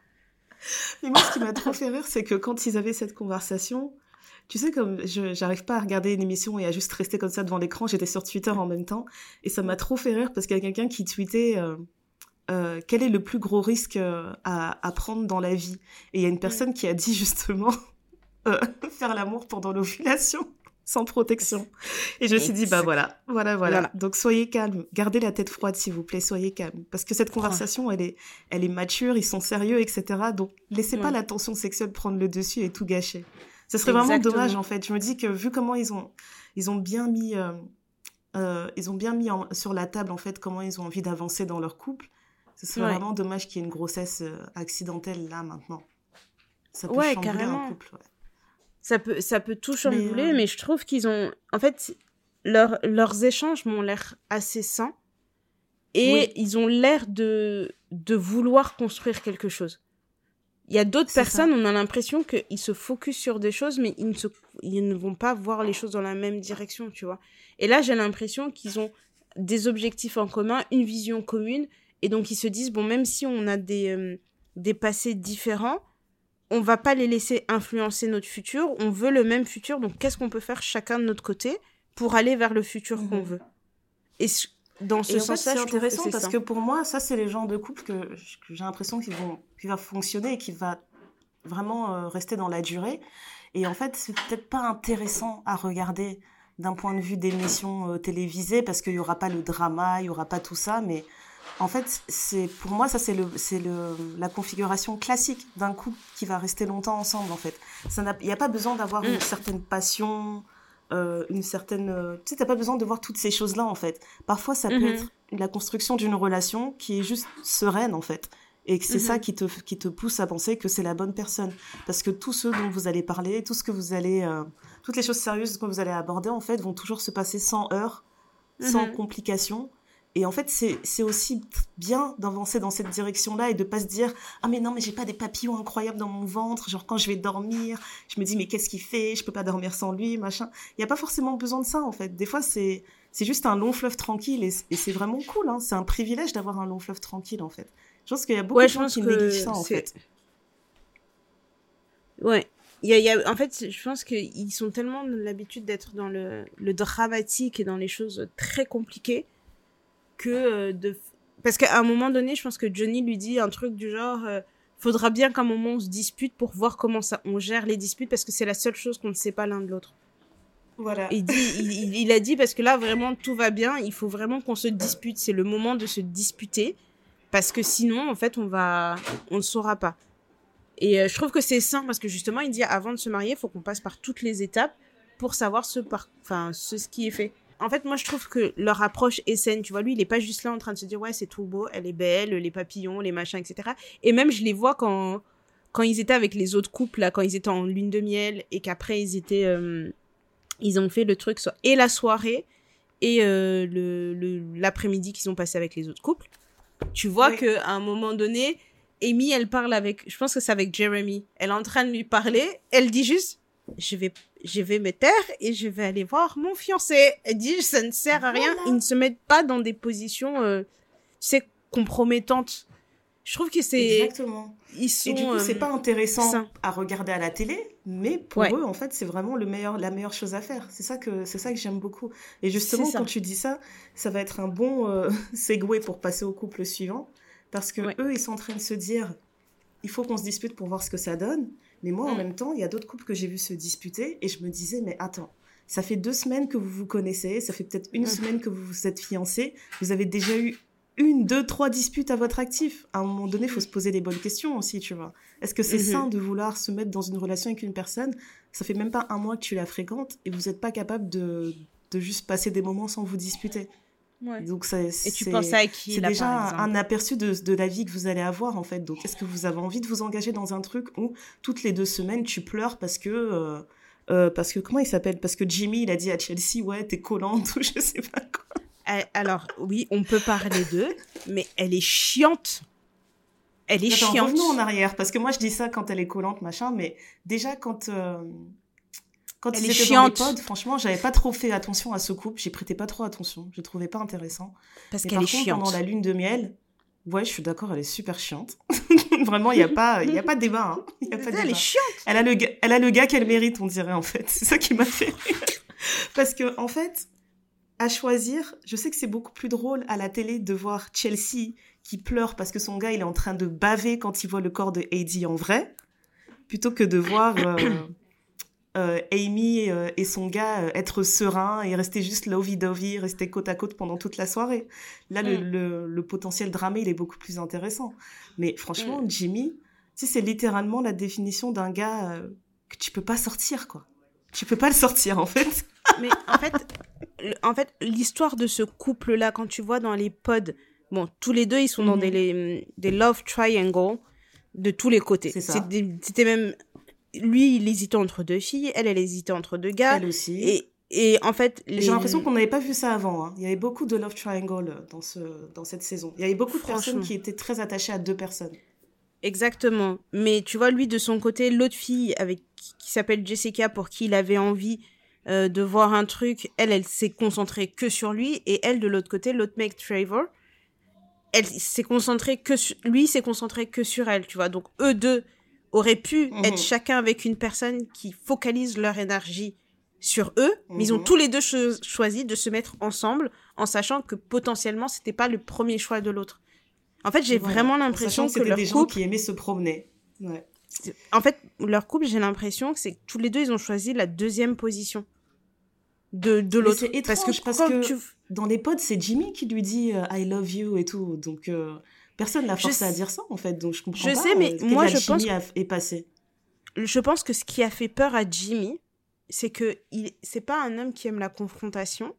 Mais moi, ce qui m'a trop fait rire, c'est que quand ils avaient cette conversation, tu sais, comme je j'arrive pas à regarder une émission et à juste rester comme ça devant l'écran, j'étais sur Twitter en même temps, et ça m'a trop fait rire parce qu'il y a quelqu'un qui tweetait euh, euh, quel est le plus gros risque à, à, prendre dans la vie? Et il y a une personne qui a dit justement euh, faire l'amour pendant l'ovulation sans protection. Et je me suis dit, bah voilà, voilà, voilà, Donc soyez calme, gardez la tête froide s'il vous plaît, soyez calme. Parce que cette conversation, elle est, elle est mature, ils sont sérieux, etc. Donc laissez pas la tension sexuelle prendre le dessus et tout gâcher. Ce serait vraiment dommage en fait. Je me dis que vu comment ils ont, ils ont bien mis, euh, euh, ils ont bien mis sur la table en fait comment ils ont envie d'avancer dans leur couple. Ce serait vraiment dommage qu'il y ait une grossesse accidentelle là maintenant. Ça peut ouais, carrément. un couple. Ouais ça peut, ça peut tout chambouler, mais, je trouve qu'ils ont. En fait, leur, leurs échanges m'ont l'air assez sains. Et ils ont l'air de, de vouloir construire quelque chose. Il y a d'autres personnes, on a l'impression qu'ils se focus sur des choses, mais ils ne, se, ils ne vont pas voir les choses dans la même direction, tu vois. Et là, j'ai l'impression qu'ils ont des objectifs en commun, une vision commune, et donc ils se disent, bon, même si on a des, euh, des passés différents, on va pas les laisser influencer notre futur, on veut le même futur, donc qu'est-ce qu'on peut faire chacun de notre côté pour aller vers le futur qu'on mhm. veut? Et dans ce sens-là, c'est intéressant parce que pour moi, ça, c'est les genres de couple que, j'ai l'impression qu'ils vont, qui va fonctionner et qui va vraiment euh, rester dans la durée. Et en fait, c'est peut-être pas intéressant à regarder d'un point de vue d'émission euh, télévisée parce qu'il y aura pas le drama, il y aura pas tout ça, mais en fait, c'est pour moi ça c'est le c'est le la configuration classique d'un couple qui va rester longtemps ensemble en fait. il n'y a pas besoin d'avoir une mm. certaine passion, euh, une certaine euh, tu sais t'as pas besoin de voir toutes ces choses là en fait. Parfois ça peut mm-hmm. être la construction d'une relation qui est juste sereine en fait. Et c'est ça mm-hmm. qui te, qui te pousse à penser que c'est la bonne personne. Parce que tous ceux dont vous allez parler, tout ce que vous allez, euh, toutes les choses sérieuses que vous allez aborder, en fait, vont toujours se passer sans heurts, sans mm-hmm. complications. Et en fait, c'est aussi bien d'avancer dans cette direction-là et de pas se dire ah mais non mais j'ai pas des papillons incroyables dans mon ventre, genre quand je vais dormir, je me dis mais qu'est-ce qu'il fait, je peux pas dormir sans lui, machin. Il y a pas forcément besoin de ça en fait. Des fois c'est c'est juste un long fleuve tranquille et, c'est vraiment cool. Hein. C'est un privilège d'avoir un long fleuve tranquille en fait. Je pense qu'il y a beaucoup de gens qui négligent ça en fait. Ouais. Il y a, en fait, je pense qu'ils sont tellement l'habitude d'être dans le, le dramatique et dans les choses très compliquées que euh, de Parce qu'à un moment donné, je pense que Johnny lui dit un truc du genre euh, faudra bien qu'à un moment on se dispute pour voir comment ça on gère les disputes parce que c'est la seule chose qu'on ne sait pas l'un de l'autre. Voilà. Il, dit, il, il, a dit parce que là vraiment tout va bien, il faut vraiment qu'on se dispute, c'est le moment de se disputer parce que sinon en fait on va on ne saura pas. Et euh, je trouve que c'est sain parce que justement il dit avant de se marier, il faut qu'on passe par toutes les étapes pour savoir ce par enfin ce, ce qui est fait en fait, moi, je trouve que leur approche est saine. Tu vois, lui, il est pas juste là en train de se dire, ouais, c'est tout beau, elle est belle, les papillons, les machins, etc. Et même, je les vois quand, quand ils étaient avec les autres couples, là, quand ils étaient en lune de miel et qu'après, ils étaient, euh, ils ont fait le truc, soit, et la soirée, et euh, le, l'après-midi qu'ils ont passé avec les autres couples. Tu vois qu'à que à un moment donné, Amy, elle parle avec, je pense que c'est avec Jeremy. Elle est en train de lui parler. Elle dit juste, je vais, je vais me taire et je vais aller voir mon fiancé. Elle dit, ça ne sert à rien. Ils ne se mettent pas dans des positions, euh, tu sais, compromettantes. Je trouve que c'est. Exactement. Ils sont, et du coup, c'est euh, pas intéressant à regarder à la télé, mais pour eux, en fait, c'est vraiment le meilleur, la meilleure chose à faire. C'est ça que, c'est ça que j'aime beaucoup. Et justement, quand tu dis ça, ça va être un bon euh, segue pour passer au couple suivant, parce que eux, ils sont en train de se dire, il faut qu'on se dispute pour voir ce que ça donne. Mais moi, en mm. même temps, il y a d'autres couples que j'ai vu se disputer et je me disais, mais attends, ça fait deux semaines que vous vous connaissez, ça fait peut-être une mm. semaine que vous vous êtes fiancés, vous avez déjà eu une, deux, trois disputes à votre actif. À un moment donné, il faut se poser des bonnes questions aussi, tu vois. Est-ce que c'est mm-hmm. sain de vouloir se mettre dans une relation avec une personne? Ça fait même pas un mois que tu la fréquentes et vous n'êtes pas capable de, de juste passer des moments sans vous disputer. Donc ça, et tu penses à qui C'est déjà un, aperçu de, de, la vie que vous allez avoir en fait. Donc est-ce que vous avez envie de vous engager dans un truc où toutes les deux semaines tu pleures parce que euh, euh, parce que comment il s'appelle? Parce que Jimmy il a dit à Chelsea ouais t'es collante ou je sais pas quoi. Eh, alors oui on peut parler d'eux mais elle est chiante. Elle est Attends, chiante. Revenons en arrière parce que moi je dis ça quand elle est collante machin mais déjà quand euh, quand elle ils étaient chiante. dans les franchement, j'avais pas trop fait attention à ce couple. J'y prêtais pas trop attention. Je trouvais pas intéressant. Parce qu'elle est contre, chiante. Pendant la lune de miel, ouais, je suis d'accord, elle est super chiante. Vraiment, il y a pas, il y a pas de débat. Hein. Y a pas elle est chiante. Elle a le, elle a le gars qu'elle mérite, on dirait en fait. C'est ça qui m'a fait. Parce que en fait, à choisir, je sais que c'est beaucoup plus drôle à la télé de voir Chelsea qui pleure parce que son gars il est en train de baver quand il voit le corps de Heidi en vrai, plutôt que de voir. Euh, euh, Amy euh, et son gars euh, être sereins et rester juste lovey-dovey, rester côte à côte pendant toute la soirée. Là, le, mm. le, potentiel dramé, il est beaucoup plus intéressant. Mais franchement, mm. Jimmy, tu sais, c'est littéralement la définition d'un gars que tu peux pas sortir, quoi. Tu peux pas le sortir, en fait. Mais en fait, en fait, l'histoire de ce couple-là, quand tu vois dans les pods, bon, tous les deux, ils sont dans mm. des, des love triangle de tous les côtés. C'était même lui, il hésitait entre deux filles, elle, elle hésitait entre deux gars. Elle aussi. Et, et en fait, j'ai l'impression qu'on n'avait pas vu ça avant. Hein. Il y avait beaucoup de love triangle dans ce dans cette saison. Il y avait beaucoup de personnes qui étaient très attachées à deux personnes. Exactement. Mais tu vois, lui de son côté, l'autre fille avec qui s'appelle Jessica, pour qui il avait envie euh, de voir un truc, elle, elle s'est concentrée que sur lui, et elle de l'autre côté, l'autre mec Trevor, elle s'est concentrée que sur... lui s'est concentré que sur elle, tu vois. Donc eux deux auraient pu mhm. être chacun avec une personne qui focalise leur énergie sur eux, mais ils ont mhm. tous les deux choisi de se mettre ensemble en sachant que potentiellement c'était pas le premier choix de l'autre. En fait, j'ai vraiment l'impression que, leur des couple gens qui aimaient se promener. En fait, leur couple, j'ai l'impression que c'est tous les deux ils ont choisi la deuxième position de de l'autre parce que parce que dans les pods, c'est Jimmy qui lui dit euh, I love you et tout. Donc euh, Personne n'a forcé à dire ça, en fait, donc je comprends je pas. sais, mais euh, moi, je pense. est passé. Je pense que ce qui a fait peur à Jimmy, c'est que il... c'est pas un homme qui aime la confrontation.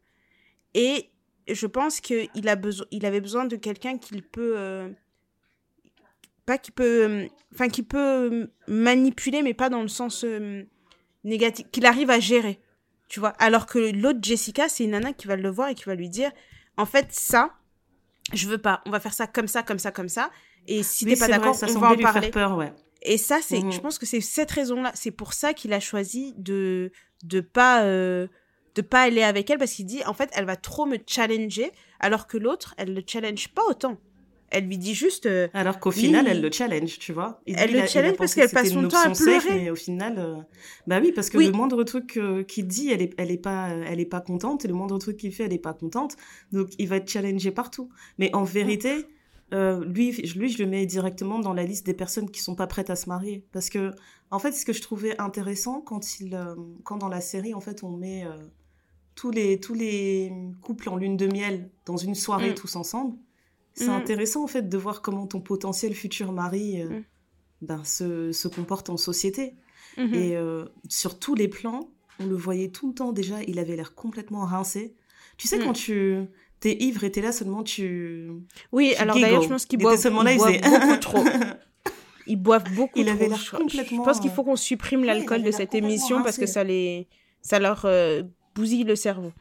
Et je pense a besoin, il avait besoin de quelqu'un qu'il peut. Euh, pas qui peut. Euh, enfin, qui peut manipuler, mais pas dans le sens négatif. Qu'il arrive à gérer. Tu vois Alors que l'autre Jessica, c'est une nana qui va le voir et qui va lui dire en fait, ça, je veux pas, on va faire ça comme ça, comme ça, comme ça. Et si t'es pas d'accord, on va en parler. peur, ouais. Et ça, c'est, mhm. je pense que c'est cette raison-là, c'est pour ça qu'il a choisi de de pas euh, de pas aller avec elle parce qu'il dit en fait elle va trop me challenger alors que l'autre elle le challenge pas autant. Elle lui dit juste. Euh, Alors qu'au final, elle le challenge, tu vois. elle le challenge parce qu'elle passe son temps à pleurer. mais au final, euh, bah oui, parce que le moindre truc qu'il dit, elle est, elle est pas, elle est pas contente, et le moindre truc qu'il fait, elle est pas contente. Donc, il va être challengé partout. Mais en vérité, euh, lui, lui, je le mets directement dans la liste des personnes qui sont pas prêtes à se marier, parce que, en fait, ce que je trouvais intéressant quand il, quand dans la série, en fait, on met tous les tous les couples en lune de miel dans une soirée mm. tous ensemble c'est mm. intéressant en fait de voir comment ton potentiel futur mari euh, mm. ben, se, se, comporte en société. Mm-hmm. Et euh, sur tous les plans, on le voyait tout le temps déjà, il avait l'air complètement rincé. Tu sais, quand mm. tu t'es ivre et t'es là seulement, tu. Oui, alors d'ailleurs, je pense qu'il boit là, il beaucoup trop. Ils boivent beaucoup il trop. Avait l'air complètement... Je pense qu'il faut qu'on supprime l'alcool de cette émission parce que ça, les... ça leur euh, bousille le cerveau.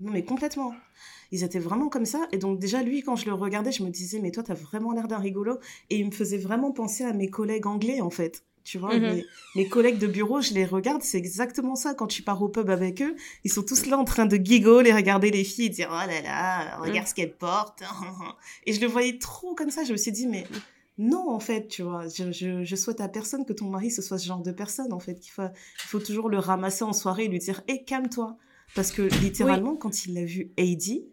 Non, mais complètement ils étaient vraiment comme ça. Et donc déjà, lui, quand je le regardais, je me disais, mais toi, t'as vraiment l'air d'un rigolo. Et il me faisait vraiment penser à mes collègues anglais, en fait. Tu vois, mhm. mes, collègues de bureau, je les regarde, c'est exactement ça. Quand tu pars au pub avec eux, ils sont tous là en train de giggle et regarder les filles et dire, oh là là, regarde mhm. ce qu'elles portent. et je le voyais trop comme ça. Je me suis dit, mais non, en fait, tu vois, je, souhaite à personne que ton mari ce soit ce genre de personne, en fait. faut, il faut toujours le ramasser en soirée et lui dire, hé, calme-toi. Parce que littéralement, quand il a vu Heidi,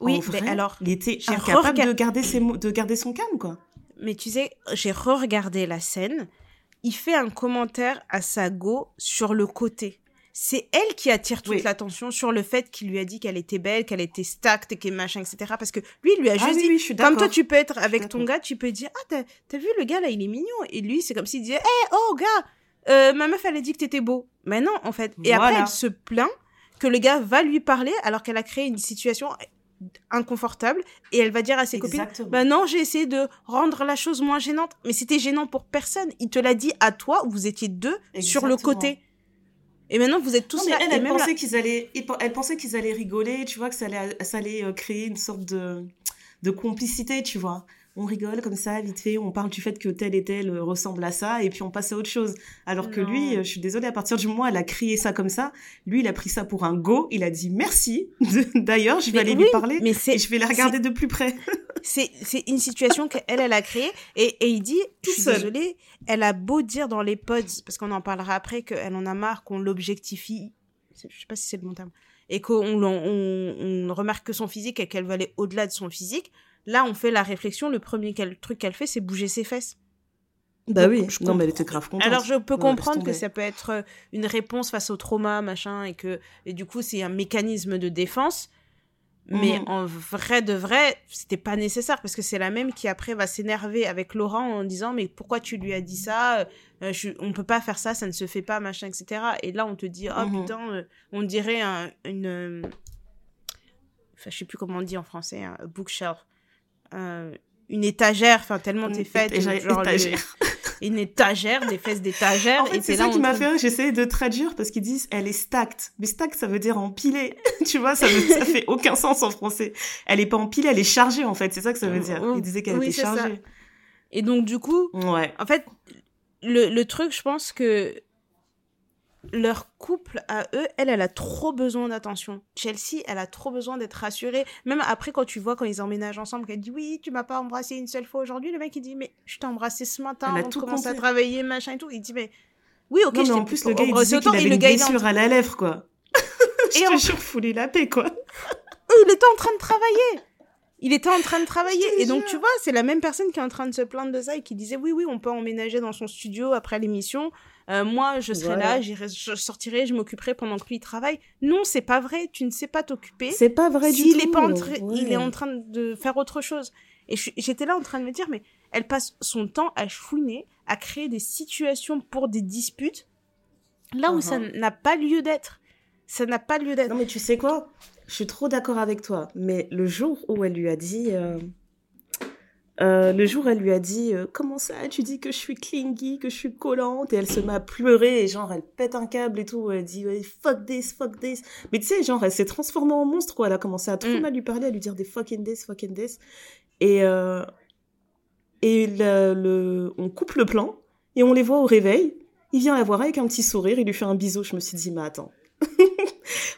oui, mais alors, il était incapable de garder, ses de garder son calme, quoi. Mais tu sais, j'ai re-regardé la scène. Il fait un commentaire à Sago sur le côté. C'est elle qui attire toute l'attention sur le fait qu'il lui a dit qu'elle était belle, qu'elle était stacked, qu'elle machin, etc. Parce que lui, il lui a ah juste dit, comme toi, tu peux être avec ton gars, tu peux dire, ah, t'as vu le gars là, il est mignon. Et lui, c'est comme s'il disait, hé, hey, oh, gars, euh, ma meuf, elle a dit que t'étais beau. Mais non, en fait. Et après, elle se plaint que le gars va lui parler alors qu'elle a créé une situation inconfortable et elle va dire à ses copines bah non j'ai essayé de rendre la chose moins gênante. Mais c'était gênant pour personne. Il te l'a dit à toi vous étiez deux sur le côté. Et maintenant vous êtes tous là elle, pensait qu'ils allaient elle pensait qu'ils allaient rigoler tu vois que ça allait ça allait euh, créer une sorte de de complicité tu vois on rigole comme ça, vite fait, on parle du fait que tel et tel euh, ressemble à ça, et puis on passe à autre chose. Alors que lui, euh, je suis désolée, à partir du moment où elle a crié ça comme ça, lui, il a pris ça pour un go, il a dit merci. D'ailleurs, je vais aller lui parler, mais et je vais la regarder de plus près. c'est une situation qu'elle, elle a créée, et, et il dit, je suis désolée, elle a beau dire dans les pods, parce qu'on en parlera après, qu'elle en a marre qu'on l'objectifie, je sais pas si c'est le bon terme, et qu'on on, on remarque que son physique et qu'elle veut aller au-delà de son physique, Là, on fait la réflexion, le premier truc qu'elle fait, c'est bouger ses fesses. Bah oui, je non, mais elle était grave contente. Alors, je peux comprendre que ça peut être euh, une réponse face au trauma, machin, et que, et du coup, c'est un mécanisme de défense. Mais mhm. en vrai de vrai, c'était pas nécessaire parce que c'est la même qui après va s'énerver avec Laurent en disant mais pourquoi tu lui as dit ça? Euh, je, On peut pas faire ça, ça ne se fait pas, machin, etc. Et là on te dit oh mhm. putain, euh, on dirait une, enfin je sais plus comment on dit en français, un bookshelf. Euh, une étagère, enfin tellement t'es faite, genre une étagère, des fesses d'étagère. En fait, c'est ça qui m'a fait j'essayais de traduire parce qu'ils disent elle est stacked. Mais stacked, ça veut dire empilée. tu vois, ça, ça fait aucun sens en français. Elle est pas empilée, elle est chargée en fait. C'est ça que ça veut dire. Ils disaient qu'elle était chargée. Et donc du coup, ouais. en fait, le, le truc, je pense que leur couple à eux, elle, elle a trop besoin d'attention. Chelsea, elle a trop besoin d'être rassurée. Même après, quand tu vois, quand ils emménagent ensemble, qu'elle dit oui, tu m'as pas embrassé une seule fois aujourd'hui, le mec il dit mais je t'ai embrassé ce matin, on commence à travailler, machin et tout. Il dit mais oui, ok, non, mais en plus le gars il disait qu'il avait une blessure à la lèvre quoi. je et te jure, fouler la paix quoi. il était en train de travailler. Il était en train de travailler. Et donc, tu vois, c'est la même personne qui est en train de se plaindre de ça et qui disait oui, oui, on peut emménager dans son studio après l'émission. Euh, moi, je serai là, je sortirai, je m'occuperai pendant que lui travaille. Non, c'est pas vrai. Tu ne sais pas t'occuper. C'est pas vrai du tout. Est pas Il est en train de faire autre chose. Et j'étais là en train de me dire, mais elle passe son temps à chouiner, à créer des situations pour des disputes, là où ça uh-huh. n'a pas lieu d'être. Ça n'a pas lieu d'être. Non, mais tu sais quoi? Je suis trop d'accord avec toi. Mais le jour où elle lui a dit. Euh, euh, le jour, elle lui a dit euh, Comment ça Tu dis que je suis clingy, que je suis collante? Et elle se met à pleurer, et genre, elle pète un câble et tout. Elle dit Fuck this, fuck this. Mais tu sais, genre, elle s'est transformée en monstre, quoi. Elle a commencé à trop mm. mal lui parler, à lui dire des fucking this, fucking this. Et, euh, et le, on coupe le plan, et on les voit au réveil. Il vient la voir avec un petit sourire, il lui fait un bisou. Je me suis dit Mais attends.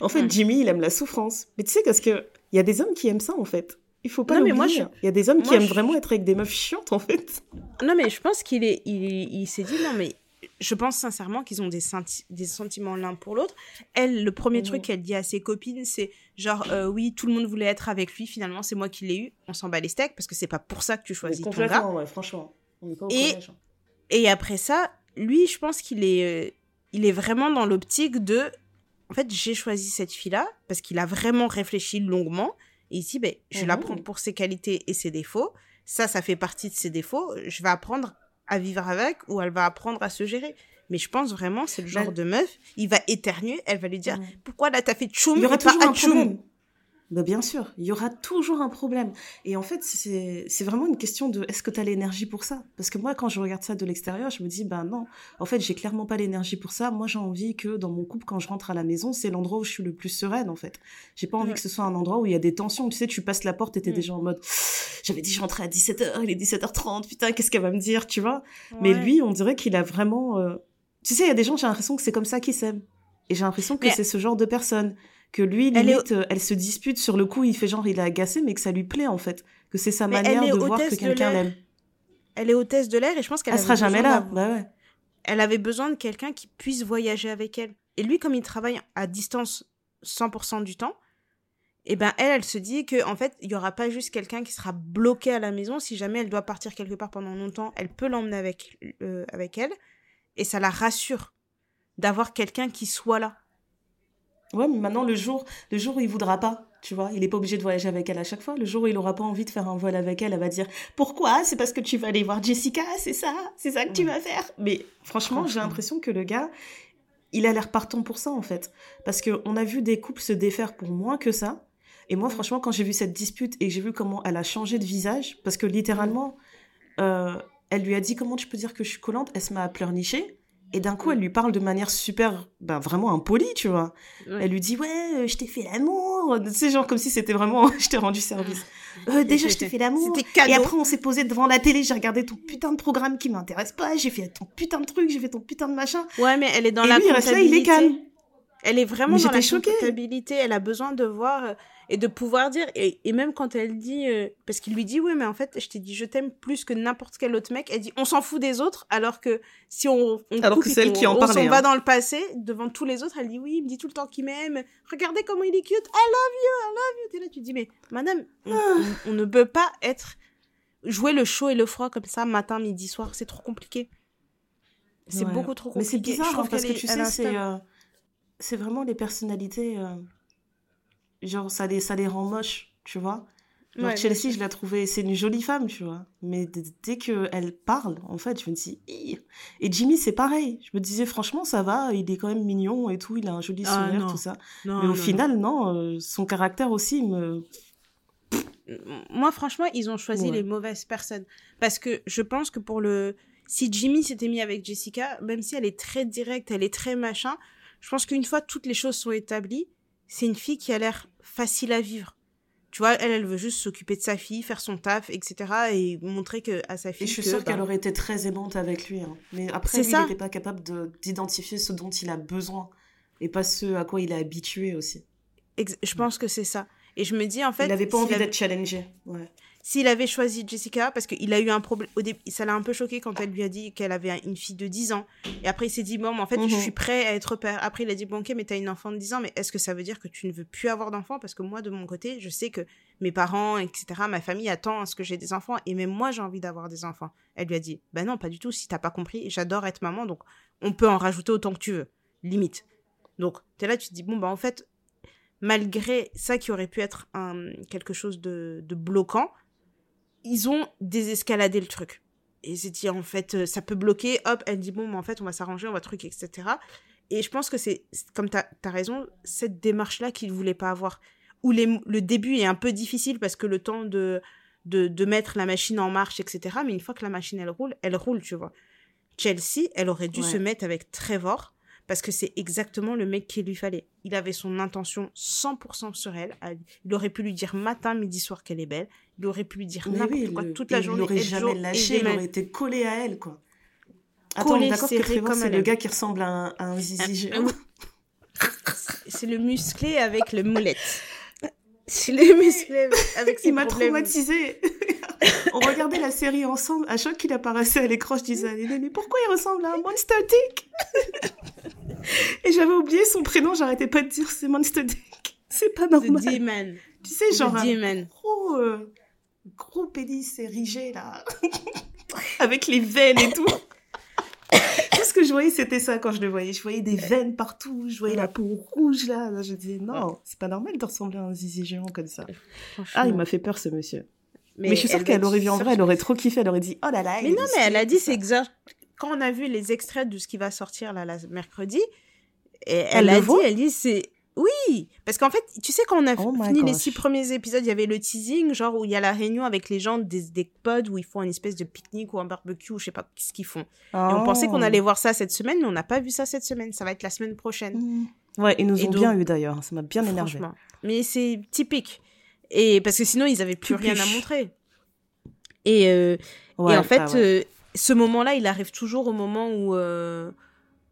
en fait, mm. Jimmy, il aime la souffrance. Mais tu sais, parce que il y a des hommes qui aiment ça, en fait Il faut pas non, mais moi, Il y a des hommes qui aiment vraiment être avec des meufs chiantes, en fait. Non, mais je pense qu'il est, il, il s'est dit, non, mais je pense sincèrement qu'ils ont des, des sentiments l'un pour l'autre. Elle, le premier truc qu'elle dit à ses copines, c'est genre, euh, oui, tout le monde voulait être avec lui, finalement, c'est moi qui l'ai eu. On s'en bat les steaks parce que c'est pas pour ça que tu choisis ton gars. Ouais, franchement. et, hein. et après ça, lui, je pense qu'il est, euh, il est vraiment dans l'optique de, en fait, j'ai choisi cette fille-là parce qu'il a vraiment réfléchi longuement. Et il dit, ben, je la mhm. prends pour ses qualités et ses défauts. Ça, ça fait partie de ses défauts. Je vais apprendre à vivre avec ou elle va apprendre à se gérer. Mais je pense vraiment, c'est le genre bah de meuf, il va éternuer, elle va lui dire Pourquoi là t'as fait tchoum Il y aura toujours un problème. Bah bien sûr, il y aura toujours un problème. Et en fait, c'est vraiment une question de est-ce que tu as l'énergie pour ça? Parce que moi, quand je regarde ça de l'extérieur, je me dis, ben non, en fait, j'ai clairement pas l'énergie pour ça. Moi, j'ai envie que dans mon couple, quand je rentre à la maison, c'est l'endroit où je suis le plus sereine, en fait. J'ai pas envie que ce soit un endroit où il y a des tensions. Tu sais, tu passes la porte et t'es es mm. déjà en mode, j'avais dit je rentrais à 17h, il est 17h30, putain, qu'est-ce qu'elle va me dire, tu vois? Mais lui, on dirait qu'il a vraiment... Euh, tu sais, il y a des gens, j'ai l'impression que c'est comme ça qu'ils s'aiment. Et j'ai l'impression que c'est ce genre de personne que lui, limite, euh, elle, se dispute sur le coup, il fait genre, il est agacé, mais que ça lui plaît, en fait. Que c'est sa manière de voir que quelqu'un l'aime. Elle est hôtesse de l'air et je pense qu'elle Elle sera jamais là, bah ouais. Elle avait besoin de quelqu'un qui puisse voyager avec elle. Et lui, comme il travaille à distance 100% du temps, et eh ben elle, elle se dit que en fait, il y aura pas juste quelqu'un qui sera bloqué à la maison. Si jamais elle doit partir quelque part pendant longtemps, elle peut l'emmener avec, euh, avec elle. Et ça la rassure d'avoir quelqu'un qui soit là. Ouais, mais maintenant, le jour, le jour où il voudra pas, tu vois, il n'est pas obligé de voyager avec elle à chaque fois. Le jour où il aura pas envie de faire un vol avec elle, elle va dire Pourquoi? C'est parce que tu vas aller voir Jessica, c'est ça? C'est ça que tu vas faire? Mais franchement, j'ai l'impression que le gars, il a l'air partant pour ça, en fait. Parce qu'on a vu des couples se défaire pour moins que ça. Et moi, franchement, quand j'ai vu cette dispute et j'ai vu comment elle a changé de visage, parce que littéralement, euh, elle lui a dit Comment tu peux dire que je suis collante? Elle se met à pleurnicher. Et d'un coup, elle lui parle de manière super, ben, vraiment impolie, tu vois. Elle lui dit, ouais, euh, je t'ai fait l'amour. Sais, genre comme si c'était vraiment, je t'ai rendu service. Euh, déjà, je t'ai fait l'amour. Et après, on s'est posé devant la télé, j'ai regardé ton putain de programme qui m'intéresse pas, j'ai fait ton putain de truc, j'ai fait ton putain de machin. Ouais, mais elle est dans la lui, il est calme. Elle est vraiment dans la comptabilité. Elle a besoin de voir euh, et de pouvoir dire. Et, même quand elle dit. Euh, parce qu'il lui dit, oui, mais en fait, je t'ai dit, je t'aime plus que n'importe quel autre mec. Elle dit, on s'en fout des autres. Alors que si on. on alors que celle qui en parlait. On s'en va hein. dans le passé, devant tous les autres, elle dit, oui, il me dit tout le temps qu'il m'aime. Regardez comment il est cute. I love you, I love you. T'es là, tu dis, mais madame, on, ah. ne peut pas être. Jouer le chaud et le froid comme ça, matin, midi, soir, c'est trop compliqué. C'est beaucoup trop compliqué. Mais c'est bizarre, je trouve hein, parce que tu sais, c'est c'est vraiment les personnalités. Euh, genre, ça les, ça les rend moches, tu vois. Genre, Chelsea, je l'ai trouvée, c'est une jolie femme, tu vois. Mais dès qu'elle parle, en fait, je me dis, et Jimmy, c'est pareil. Je me disais, franchement, ça va, il est quand même mignon et tout, il a un joli ah, sourire, tout ça. mais au final, non, euh, son caractère aussi me. Moi, franchement, ils ont choisi les mauvaises personnes. Parce que je pense que pour le. Si Jimmy s'était mis avec Jessica, même si elle est très directe, elle est très machin, je pense qu'une fois toutes les choses sont établies, c'est une fille qui a l'air facile à vivre. Tu vois, elle, elle veut juste s'occuper de sa fille, faire son taf, etc. et montrer que, à sa fille. Et je suis sûre qu'elle bah aurait été très aimante avec lui. Hein. Mais après, lui, il n'était pas capable d'identifier ce dont il a besoin et pas ce à quoi il est habitué aussi. je pense que c'est ça. Et je me dis, en fait. Il n'avait pas envie d'être challengé. Ouais. S'il avait choisi Jessica, parce qu'il a eu un problème. Au début, ça l'a un peu choqué quand elle lui a dit qu'elle avait une fille de 10 ans. Et après, il s'est dit, bon, en fait, je mhm. suis prêt à être père. Après, il a dit, bon, ok, mais t'as une enfant de 10 ans, mais est-ce que ça veut dire que tu ne veux plus avoir d'enfants? Parce que moi, de mon côté, je sais que mes parents, etc., ma famille attend à ce que j'ai des enfants. Et même moi, j'ai envie d'avoir des enfants. Elle lui a dit, ben non, pas du tout. Si t'as pas compris, j'adore être maman, donc on peut en rajouter autant que tu veux. Limite. Donc, t'es là, tu te dis, bon, bah, en fait, malgré ça qui aurait pu être un, quelque chose de, de bloquant, ils ont désescaladé le truc. Et c'est dit, en fait, euh, ça peut bloquer. Hop, elle dit, bon, mais en fait, on va s'arranger, on va truc, etc. Et je pense que c'est, comme tu as, raison, cette démarche-là qu'il ne voulait pas avoir. Où les, le début est un peu difficile parce que le temps de, de, de, mettre la machine en marche, etc. Mais une fois que la machine, elle roule, elle roule, tu vois. Chelsea, elle aurait dû se mettre avec Trevor parce que c'est exactement le mec qu'il lui fallait. Il avait son intention 100% sur elle. Il aurait pu lui dire matin, midi, soir qu'elle est belle. Il aurait pu lui dire n'importe quoi toute la journée. Il n'aurait jamais lâché, il aurait été collé à elle, quoi. Attends, d'accord que c'est le gars qui ressemble à un, zizi C'est le musclé avec le moulette. Je l'ai aimé, je l'ai avec ses Il m'a traumatisé. On regardait la série ensemble. À chaque fois qu'il apparaissait à l'écran, je disais mais pourquoi il ressemble à un Monster Dick Et j'avais oublié son prénom, j'arrêtais pas de dire c'est Monster Dick. C'est pas normal. The Demon. Tu sais, genre, un gros, euh, gros pénis érigé, là. Avec les veines et tout. Que je voyais, c'était ça quand je le voyais. Je voyais des veines partout, je voyais la peau rouge, là. Je disais, non, c'est pas normal de ressembler à un zizi géant comme ça. Ah, il m'a fait peur, ce monsieur. Mais, je suis sûre qu'elle aurait vu en vrai, elle aurait trop kiffé, elle aurait dit, oh là là. Mais non, mais elle a dit, c'est exact. Quand on a vu les extraits de ce qui va sortir là, mercredi, et elle, elle a dit, elle dit, c'est oui, parce qu'en fait, tu sais, quand on a oh fini les six premiers épisodes, il y avait le teasing, genre où il y a la réunion avec les gens des, des pods où ils font une espèce de pique-nique ou un barbecue, ou je sais pas ce qu'ils font. Et on pensait qu'on allait oh. voir ça cette semaine, mais on n'a pas vu ça cette semaine. Ça va être la semaine prochaine. Mmh. Ouais, ils nous ont bien eu d'ailleurs. Ça m'a bien énervé. Mais c'est typique. Et parce que sinon, ils avaient plus rien à montrer. Et, euh, et en fait, euh, ce moment-là, il arrive toujours au moment où. Euh,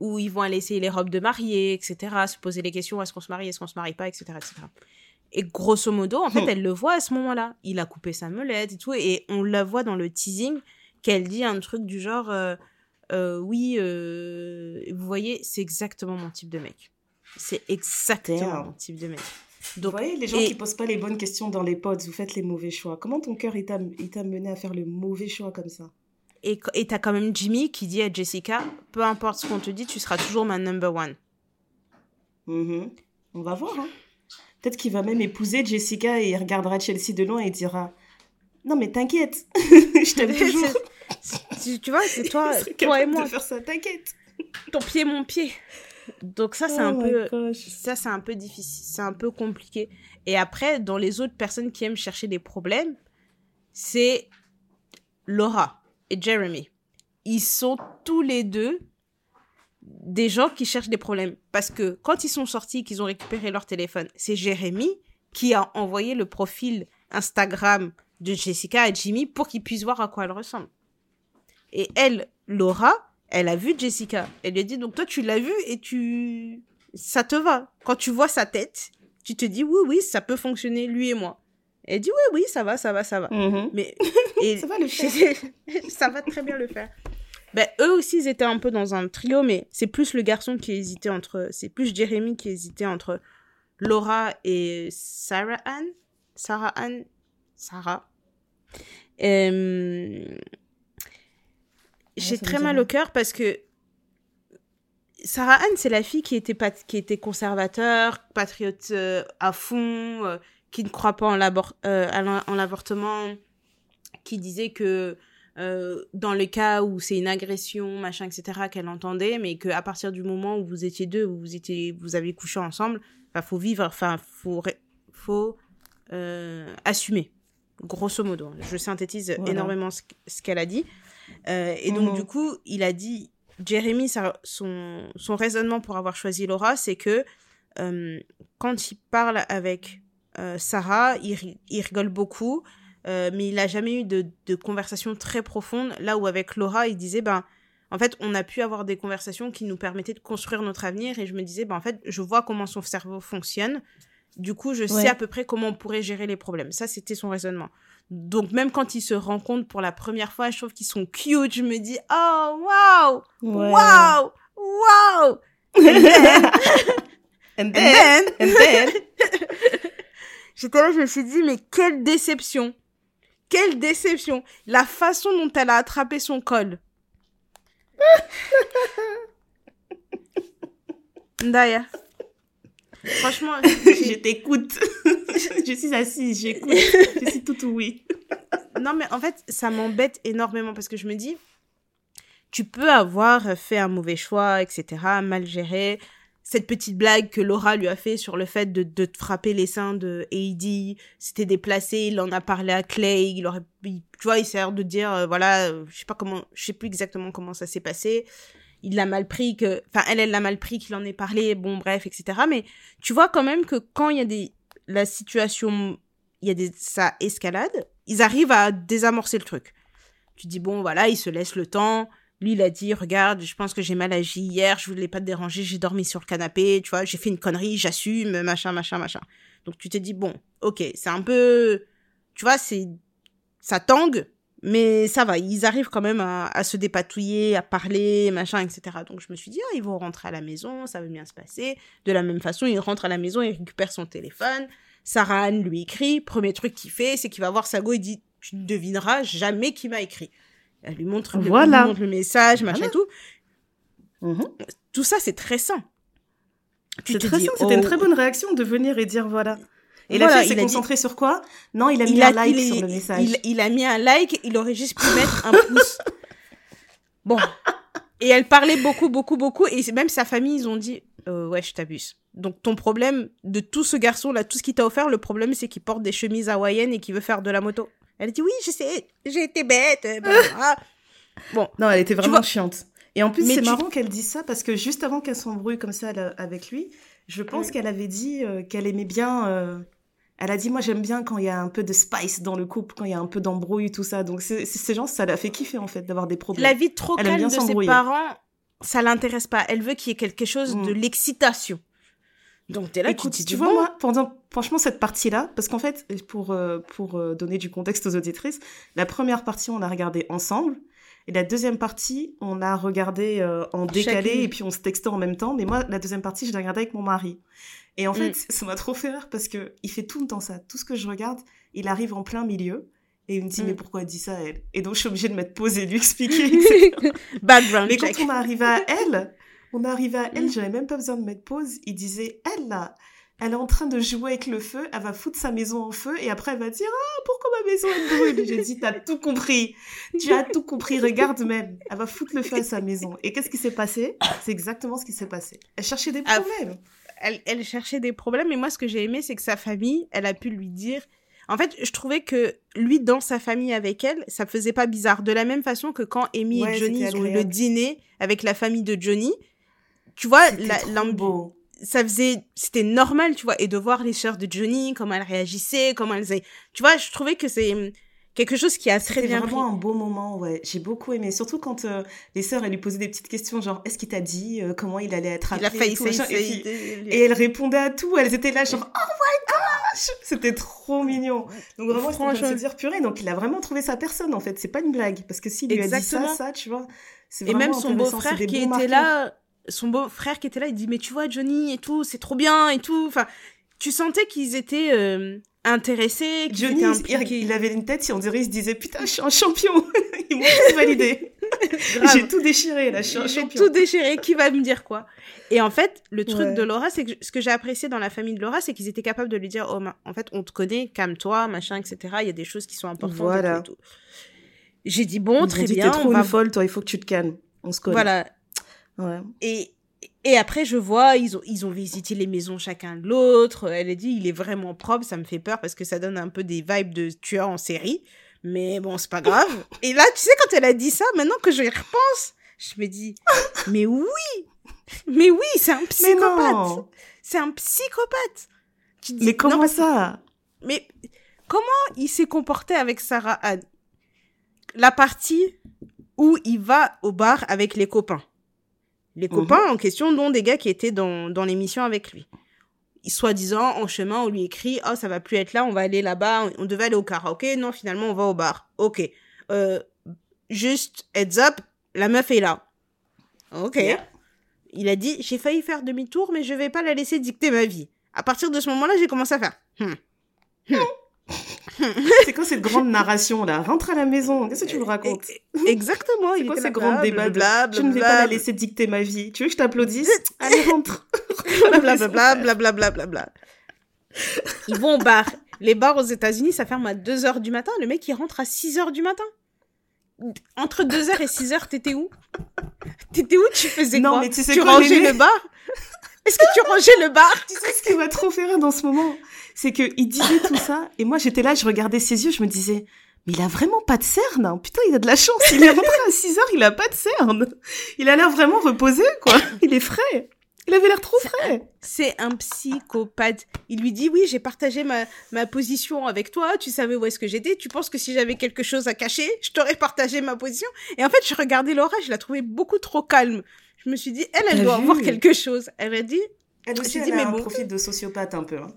où ils vont aller essayer les robes de mariée, etc., se poser les questions, est-ce qu'on se marie, est-ce qu'on se marie pas, etc., etc. Et grosso modo, en fait, hmm. elle le voit à ce moment-là. Il a coupé sa molette et tout, et on la voit dans le teasing qu'elle dit un truc du genre, euh, euh, oui, euh, vous voyez, c'est exactement mon type de mec. C'est exactement mon type de mec. Donc, vous voyez, les gens qui posent pas les bonnes questions dans les pods, vous faites les mauvais choix. Comment ton cœur, il t'a mené à faire le mauvais choix comme ça? Et t'as quand même Jimmy qui dit à Jessica, peu importe ce qu'on te dit, tu seras toujours ma number one. Mm-hmm. On va voir. Hein. Peut-être qu'il va même épouser Jessica et il regardera Chelsea de loin et dira Non, mais t'inquiète, je t'aime toujours. tu vois, c'est toi, toi et moi. faire ça, t'inquiète. Ton pied, mon pied. Donc ça, c'est un oh peu, ça, c'est un peu difficile, c'est un peu compliqué. Et après, dans les autres personnes qui aiment chercher des problèmes, c'est Laura et Jeremy. Ils sont tous les deux des gens qui cherchent des problèmes. Parce que quand ils sont sortis, qu'ils ont récupéré leur téléphone, c'est Jeremy qui a envoyé le profil Instagram de Jessica à Jimmy pour qu'ils puissent voir à quoi elle ressemble. Et elle, Laura, elle a vu Jessica. Elle lui a dit, donc toi, tu l'as vu et tu... Ça te va. Quand tu vois sa tête, tu te dis, oui, oui, ça peut fonctionner, lui et moi. Elle dit oui, oui, ça va, ça va, ça va. Mm-hmm. Mais et ça va le faire. ça va très bien le faire. Ben, eux aussi, ils étaient un peu dans un trio, mais c'est plus le garçon qui hésitait entre. C'est plus Jérémy qui hésitait entre Laura et Sarah Anne. Sarah Anne. Sarah. Euh... J'ai très mal au cœur parce que Sarah Anne, c'est la fille qui était, qui était conservateur, patriote euh, à fond, euh, qui ne croit pas en euh, l'avortement, qui disait que euh, dans le cas où c'est une agression, machin, etc., qu'elle entendait, mais qu'à partir du moment où vous étiez deux, où vous, étiez, vous avez couché ensemble, il faut vivre, enfin, faut, faut euh, assumer, grosso modo. Je synthétise énormément ce, qu'elle a dit. et donc, mhm. du coup, il a dit, Jérémy, son, son raisonnement pour avoir choisi Laura, c'est que quand il parle avec euh, Sarah, il, rigole beaucoup, euh, mais il n'a jamais eu de, conversation très profonde. Là où avec Laura, il disait, ben, en fait, on a pu avoir des conversations qui nous permettaient de construire notre avenir. Et je me disais, ben, en fait, je vois comment son cerveau fonctionne. Du coup, je sais à peu près comment on pourrait gérer les problèmes. Ça, c'était son raisonnement. Donc, même quand ils se rencontrent pour la première fois, je trouve qu'ils sont cute. Je me dis, oh, wow! Wow! Wow! And then, and then, J'étais là, je me suis dit, mais quelle déception. Quelle déception. La façon dont elle a attrapé son col. Daya. Franchement, je t'écoute. je suis assise, j'écoute. Je suis tout oui. non, mais en fait, ça m'embête énormément parce que je me dis, tu peux avoir fait un mauvais choix, etc., mal géré, cette petite blague que Laura lui a fait sur le fait de, de frapper les seins de Heidi, c'était déplacé, il en a parlé à Clay, il aurait, tu vois, il sert de dire, euh, voilà, euh, je sais pas comment, je sais plus exactement comment ça s'est passé, il l'a mal pris que, enfin, elle, elle l'a mal pris qu'il en ait parlé, bon, bref, etc. Mais tu vois quand même que quand il y a des, la situation, il y a des, ça escalade, ils arrivent à désamorcer le truc. Tu dis, bon, voilà, ils se laissent le temps, lui, il a dit, regarde, je pense que j'ai mal agi hier, je voulais pas te déranger, j'ai dormi sur le canapé, tu vois, j'ai fait une connerie, j'assume, machin, machin, machin. Donc tu t'es dit, bon, ok, c'est un peu, tu vois, c'est, ça tangue, mais ça va, ils arrivent quand même à, se dépatouiller, à parler, machin, etc. Donc je me suis dit, ah, ils vont rentrer à la maison, ça va bien se passer. De la même façon, il rentre à la maison, il récupère son téléphone. Sarah Anne lui écrit. Premier truc qu'il fait, c'est qu'il va voir Sago et dit, tu ne devineras jamais qui m'a écrit. Elle lui montre, le, le message, machin et tout. Mhm. Tout ça, c'est très sain. C'est très sain, c'était une très oh. bonne réaction de venir et dire voilà. Et là, la fille s'est concentrée sur quoi? Non, il a mis un like sur le message. Il, a mis un like, il aurait juste pu mettre un pouce. Bon. Et elle parlait beaucoup, beaucoup, beaucoup. Et même sa famille, ils ont dit euh, Ouais, je t'abuse. Donc ton problème de tout ce garçon-là, tout ce qu'il t'a offert, le problème, c'est qu'il porte des chemises hawaïennes et qu'il veut faire de la moto. Elle dit Oui, je sais, j'ai été bête. bon. Non, elle était vraiment chiante. Et en plus, c'est marrant qu'elle dise ça parce que juste avant qu'elle s'embrouille comme ça avec lui, je pense qu'elle avait dit euh, qu'elle aimait bien. Euh, elle a dit moi j'aime bien quand il y a un peu de spice dans le couple, quand il y a un peu d'embrouille tout ça. Donc ces gens ça l'a fait kiffer en fait d'avoir des problèmes. La vie trop calme de ses parents, ça l'intéresse pas. Elle veut qu'il y ait quelque chose de mm. l'excitation. Donc t'es là, Écoute, tu, tu vois moi pendant franchement cette partie là, parce qu'en fait pour euh, pour donner du contexte aux auditrices, la première partie on a regardé ensemble. Et la deuxième partie, on a regardé euh, en décalé et puis on se textait en même temps. Mais moi, la deuxième partie, je l'ai regardée avec mon mari. Et en fait, mm. ça m'a trop fait rire parce que il fait tout le temps ça. Tout ce que je regarde, il arrive en plein milieu. Et il me dit, mais mm. pourquoi elle dit ça, elle? Et donc, je suis obligée de mettre pause et lui expliquer. Background Mais quand on arrive à elle, on arrive à elle, mm. j'avais même pas besoin de mettre pause. Il disait, elle, là, elle est en train de jouer avec le feu, elle va foutre sa maison en feu et après elle va dire ah pourquoi ma maison est brûle? J'ai dit t'as tout compris, tu as tout compris, regarde même, elle va foutre le feu à sa maison. Et qu'est-ce qui s'est passé? C'est exactement ce qui s'est passé. Elle cherchait des ah, problèmes. elle, elle cherchait des problèmes, mais moi ce que j'ai aimé c'est que sa famille, elle a pu lui dire. En fait, je trouvais que lui, dans sa famille avec elle, ça faisait pas bizarre. De la même façon que quand Amy et Johnny ont eu le dîner avec la famille de Johnny, tu vois, l'ambiance ça faisait c'était normal tu vois et de voir les sœurs de Johnny comment elles réagissaient comment elles tu vois je trouvais que c'est hum, quelque chose qui a très bien vraiment un beau moment ouais. J'ai beaucoup aimé surtout quand euh, les sœurs elles lui posaient des petites questions genre est-ce qu'il t'a dit euh, comment il allait être appelé et, et, elle répondait à tout elles étaient là genre oh my gosh! C'était trop mignon. Donc vraiment franchement se dire purée donc il a vraiment trouvé sa personne en fait. C'est pas une blague parce que s'il lui a dit ça ça tu vois et même son beau-frère qui était là son beau-frère qui était là, il dit mais tu vois Johnny et tout, c'est trop bien et tout. Enfin, tu sentais qu'ils étaient euh, intéressés. Johnny, il, avait une tête, si on dirait, il se disait putain, je suis un champion. Ils m'ont tous validé. J'ai tout déchiré là, je suis un J'ai tout déchiré. Qui va me dire quoi? Et en fait, le truc de Laura, c'est que ce que j'ai apprécié dans la famille de Laura, c'est qu'ils étaient capables de lui dire oh en fait, on te connaît, calme-toi, machin, etc. Il y a des choses qui sont importantes. Voilà. J'ai dit bon, très bien. T'es trop une folle, toi. Il faut que tu te calmes. On se connaît. Voilà. Et, et après, je vois, ils ont, ils ont visité les maisons chacun de l'autre. Elle a dit, il est vraiment propre. Ça me fait peur parce que ça donne un peu des vibes de tueur en série. Mais bon, c'est pas grave. et là, tu sais, quand elle a dit ça, maintenant que je y repense, je me dis, mais oui! Mais oui, c'est un psychopathe! C'est un psychopathe! mais comment ça? Mais comment il s'est comporté avec Sarah Anne? La partie où il va au bar avec les copains. Les mhm. copains en question, dont des gars qui étaient dans, dans l'émission avec lui. Soi-disant, en chemin, on lui écrit, oh, ça va plus être là, on va aller là-bas, on devait aller au karaoké, non, finalement, on va au bar. Ok. Euh, juste, heads up, la meuf est là. Ok. Il a dit, j'ai failli faire demi-tour, mais je vais pas la laisser dicter ma vie. À partir de ce moment-là, j'ai commencé à faire, hmm. Hmm. c'est quoi cette grande narration là? Rentre à la maison, qu'est-ce que tu me racontes? Exactement. C'est quoi ces grands débats Je ne vais pas la laisser dicter ma vie. Tu veux que je t'applaudisse? Allez, rentre. Blablabla, blablabla, Ils vont au bar. Les bars aux États-Unis, ça ferme à 2h du matin. Le mec, il rentre à 6h du matin. Entre 2h et 6h, t'étais où? T'étais où? Tu faisais non, quoi? mais tu, sais tu rangeais le bar? Est-ce que tu rangeais le bar? Tu sais ce qui m'a trop fait rire dans ce moment? C'est que il disait tout ça et moi j'étais là, je regardais ses yeux, je me disais mais il a vraiment pas de cerne. Hein. Putain, il a de la chance. Il est rentré à 6 heures, il a pas de cerne. Il a l'air vraiment reposé, quoi. Il est frais. Il avait l'air trop frais. C'est un psychopathe. Il lui dit oui, j'ai partagé ma, ma position avec toi. Tu savais où est-ce que j'étais. Tu penses que si j'avais quelque chose à cacher, je t'aurais partagé ma position. Et en fait, je regardais Laura, je la trouvais beaucoup trop calme. Je me suis dit, elle, elle doit avoir quelque chose. Elle a dit, Elle aussi, elle dit, a mais un profil de sociopathe un peu. Hein.